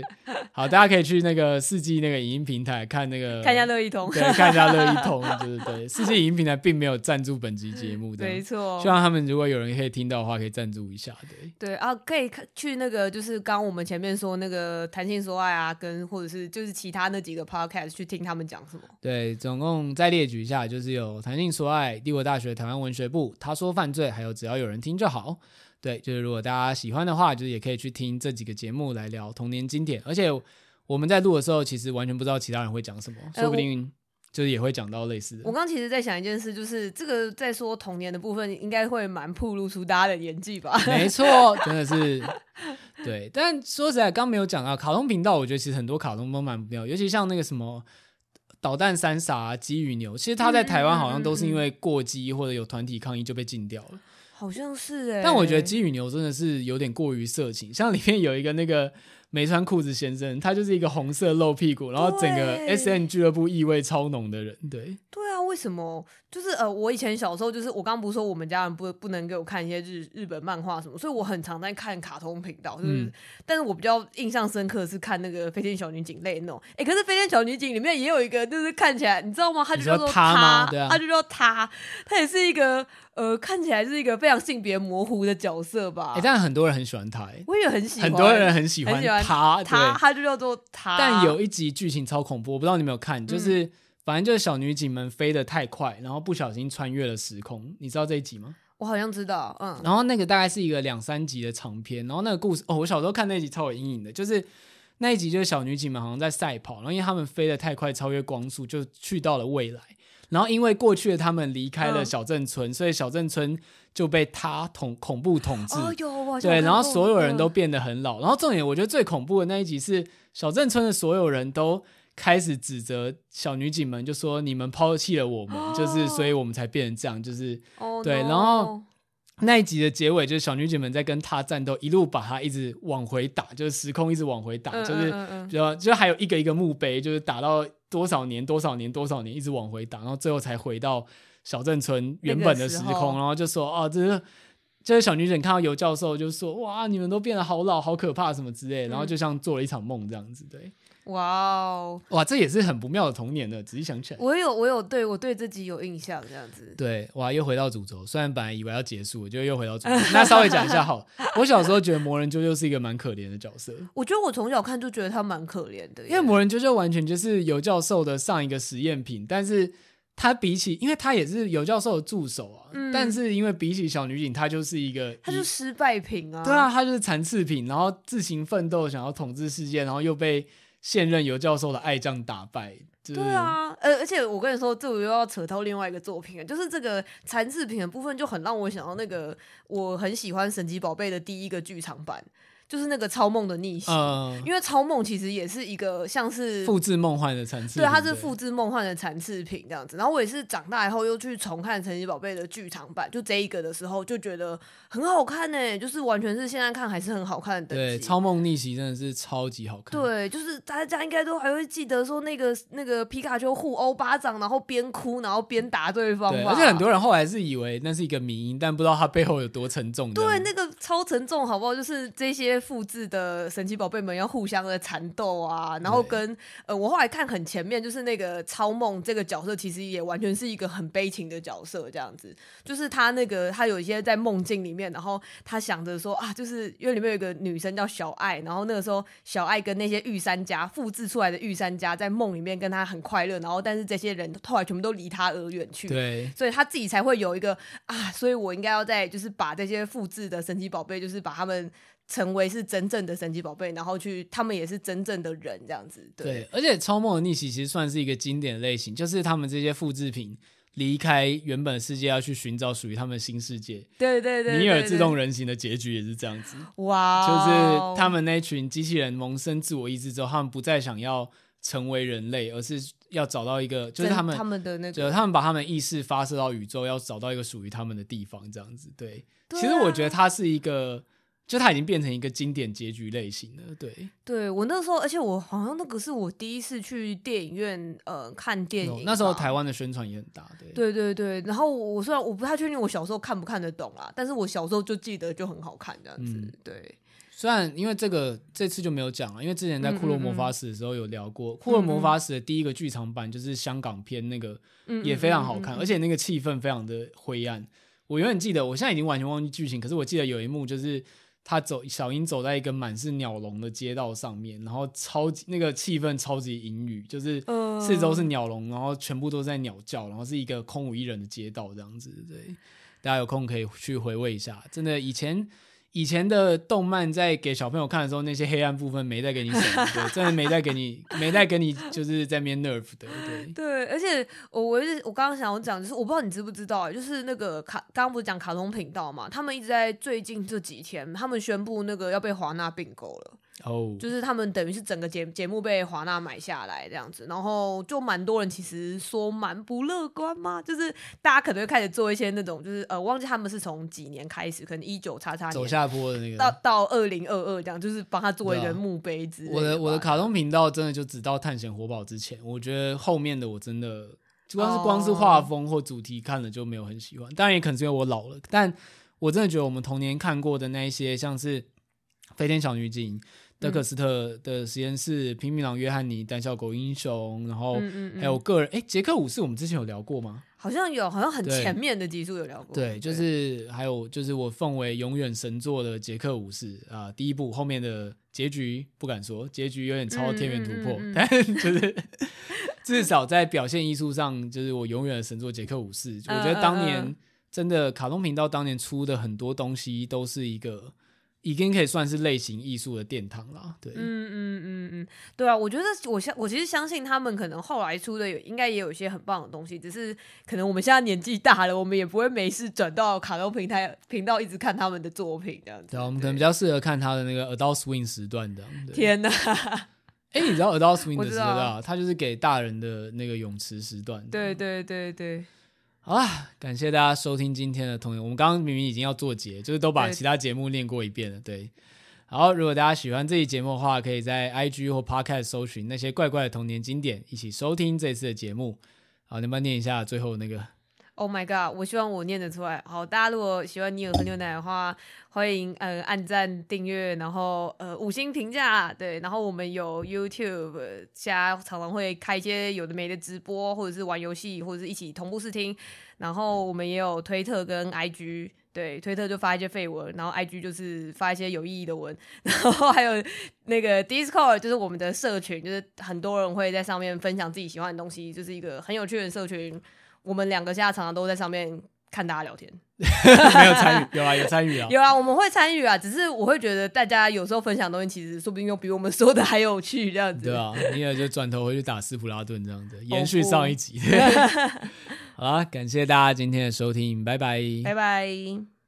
好，大家可以去那个四季那个影音平台看那个，看一下乐一通，对，看一下乐一通，就是对。四季影音平台并没有赞助本集节目，没错。希望他们如果有人可以听到的话，可以赞助一下，对。对啊，可以去那个，就是刚我们前面说那个谈性说爱啊，跟或者是就是其他那几个 podcast 去听他们讲什么。对，总共再列举一下，就是有谈性说爱、帝国大学台湾文学部、他说犯罪，还有只要有人听就好。对，就是如果大家喜欢的话，就是也可以去听这几个节目来聊童年经典。而且我们在录的时候，其实完全不知道其他人会讲什么，呃、说不定就是也会讲到类似的。我刚刚其实在想一件事，就是这个在说童年的部分，应该会蛮暴露出大家的年纪吧？没错，真的是对。但说实在，刚没有讲到卡通频道，我觉得其实很多卡通都蛮妙，尤其像那个什么导弹三傻、啊、鸡与牛，其实它在台湾好像都是因为过激或者有团体抗议就被禁掉了。好像是哎、欸，但我觉得鸡与牛真的是有点过于色情，像里面有一个那个没穿裤子先生，他就是一个红色露屁股，然后整个 S N 俱乐部意味超浓的人，对。对啊，为什么？就是呃，我以前小时候就是我刚刚不是说我们家人不不能给我看一些日日本漫画什么，所以我很常在看卡通频道，就是，嗯、但是我比较印象深刻的是看那个飞天小女警类那种。哎，可是飞天小女警里面也有一个，就是看起来你知道吗？他就叫做他，他，啊、他就叫他，他也是一个呃，看起来是一个非常性别模糊的角色吧？哎，但很多人很喜欢他，哎，我也很喜欢，很多人很喜欢他，他他就叫做他。但有一集剧情超恐怖，我不知道你有没有看，就是。嗯反正就是小女警们飞得太快，然后不小心穿越了时空。你知道这一集吗？我好像知道，嗯。然后那个大概是一个两三集的长篇，然后那个故事哦，我小时候看那一集超有阴影的，就是那一集就是小女警们好像在赛跑，然后因为他们飞得太快，超越光速，就去到了未来。然后因为过去的他们离开了小镇村，嗯、所以小镇村就被他统恐怖统治。哦、对，然后所有人都变得很老。嗯、然后重点，我觉得最恐怖的那一集是小镇村的所有人都。开始指责小女警们，就说你们抛弃了我们，就是所以我们才变成这样，就是、oh, 对。然后那一集的结尾就是小女警们在跟他战斗，一路把他一直往回打，就是时空一直往回打，嗯、就是比较就还有一个一个墓碑，就是打到多少年多少年多少年一直往回打，然后最后才回到小镇村原本的时空，然后就说哦，这是就是小女警看到尤教授就说哇，你们都变得好老，好可怕什么之类，然后就像做了一场梦这样子，对。哇哦，哇，这也是很不妙的童年的，仔细想起来，我有我有对我对自己有印象，这样子。对，哇，又回到主轴，虽然本来以为要结束，就又回到主轴。那稍微讲一下好，我小时候觉得魔人啾啾是一个蛮可怜的角色。我觉得我从小看就觉得他蛮可怜的，因为魔人啾啾完全就是尤教授的上一个实验品，但是他比起，因为他也是尤教授的助手啊，嗯、但是因为比起小女警，他就是一个，他就失败品啊。对啊，他就是残次品，然后自行奋斗，想要统治世界，然后又被。现任尤教授的爱将打败，对啊，呃，而且我跟你说，这我又要扯到另外一个作品，就是这个残次品的部分，就很让我想到那个我很喜欢神奇宝贝的第一个剧场版。就是那个超梦的逆袭，嗯、因为超梦其实也是一个像是复制梦幻的残次品，对，它是复制梦幻的残次品这样子。然后我也是长大以后又去重看神奇宝贝的剧场版，就这一个的时候就觉得很好看呢，就是完全是现在看还是很好看的。对，超梦逆袭真的是超级好看。对，就是大家应该都还会记得说那个那个皮卡丘互殴巴掌，然后边哭然后边打对方。吧，而且很多人后来是以为那是一个迷因，但不知道它背后有多沉重。对，那个超沉重，好不好？就是这些复制的。神奇宝贝们要互相的缠斗啊，然后跟呃，我后来看很前面，就是那个超梦这个角色，其实也完全是一个很悲情的角色，这样子，就是他那个他有一些在梦境里面，然后他想着说啊，就是因为里面有一个女生叫小爱，然后那个时候小爱跟那些御三家复制出来的御三家在梦里面跟他很快乐，然后但是这些人后来全部都离他而远去，对，所以他自己才会有一个啊，所以我应该要在就是把这些复制的神奇宝贝，就是把他们。成为是真正的神奇宝贝，然后去他们也是真正的人这样子。对，对，而且超梦的逆袭其实算是一个经典类型，就是他们这些复制品离开原本世界要去寻找属于他们的新世界。对对对，对，尼尔自动人形的结局也是这样子。哇，就是他们那群机器人萌生自我意志之后，他们不再想要成为人类，而是要找到一个，就是他们他们的那个，他们把他们意识发射到宇宙，要找到一个属于他们的地方，这样子。对，其实我觉得它是一个。就它已经变成一个经典结局类型了，对。对，我那时候，而且我好像那个是我第一次去电影院呃看电影，那时候台湾的宣传也很大，对。对对对，然后我虽然我不太确定我小时候看不看得懂啦，但是我小时候就记得就很好看这样子，嗯、对。虽然因为这个这次就没有讲了，因为之前在《库洛魔法使》的时候有聊过，《库洛魔法使》的第一个剧场版就是香港片，那个也非常好看，而且那个气氛非常的灰暗。我永远记得，我现在已经完全忘记剧情，可是我记得有一幕就是。他走，小英走在一个满是鸟笼的街道上面，然后超级那个气氛超级阴郁，就是四周是鸟笼，然后全部都在鸟叫，然后是一个空无一人的街道这样子。对，大家有空可以去回味一下，真的以前。以前的动漫在给小朋友看的时候，那些黑暗部分没在给你什么，对，真的没在给你，没在给你，就是在面 nerf 的，对。对，而且我我是我刚刚想要讲，就是我不知道你知不知道，就是那个卡，刚刚不是讲卡通频道嘛，他们一直在最近这几天，他们宣布那个要被华纳并购了。哦，oh. 就是他们等于是整个节节目被华纳买下来这样子，然后就蛮多人其实说蛮不乐观嘛，就是大家可能会开始做一些那种，就是呃，我忘记他们是从几年开始，可能一九叉叉年走下坡的那个，到到二零二二这样，就是帮他做一个墓碑之类的。我的我的卡通频道真的就只到探险活宝之前，我觉得后面的我真的主要是光是画风或主题看了就没有很喜欢，当然也可能是因为我老了，但我真的觉得我们童年看过的那一些像是飞天小女警。德克斯特的实验室、平民狼约翰尼、胆小狗英雄，然后还有个人，哎、嗯，杰、克武士，我们之前有聊过吗？好像有，好像很前面的集数有聊过。对，就是还有就是我奉为永远神作的杰克武士啊、呃，第一部后面的结局不敢说，结局有点超天元突破，嗯嗯嗯嗯 但就是至少在表现艺术上，就是我永远的神作杰克武士。我觉得当年真的卡通频道当年出的很多东西都是一个。已经可以算是类型艺术的殿堂了，对，嗯嗯嗯嗯，对啊，我觉得我相我其实相信他们可能后来出的有应该也有一些很棒的东西，只是可能我们现在年纪大了，我们也不会没事转到卡通平台频道一直看他们的作品这样子。对啊，我们可能比较适合看他的那个 Adult Swim 时段的。天哪！哎，你知道 Adult Swim 的时段啊？他就是给大人的那个泳池时段。对对对对。啊，感谢大家收听今天的童年。我们刚刚明明已经要做结，就是都把其他节目念过一遍了。对，对，好，如果大家喜欢这期节目的话，可以在 IG 或 Podcast 搜寻那些怪怪的童年经典，一起收听这次的节目。好，能不能念一下最后那个？Oh my god！我希望我念得出来。好，大家如果喜欢尼尔喝牛奶的话，欢迎呃按赞、订阅，然后呃五星评价。对，然后我们有 YouTube，现在常常会开一些有的没的直播，或者是玩游戏，或者是一起同步试听。然后我们也有推特跟 IG，对，推特就发一些废文，然后 IG 就是发一些有意义的文，然后还有那个 Discord 就是我们的社群，就是很多人会在上面分享自己喜欢的东西，就是一个很有趣的社群。我们两个现在常常都在上面看大家聊天，没有参与，有啊，有参与啊，有啊，我们会参与啊，只是我会觉得大家有时候分享的东西，其实说不定又比我们说的还有趣，这样子。对啊，你也就转头回去打斯普拉顿这样子，延续上一集。好啦，感谢大家今天的收听，拜拜，拜拜。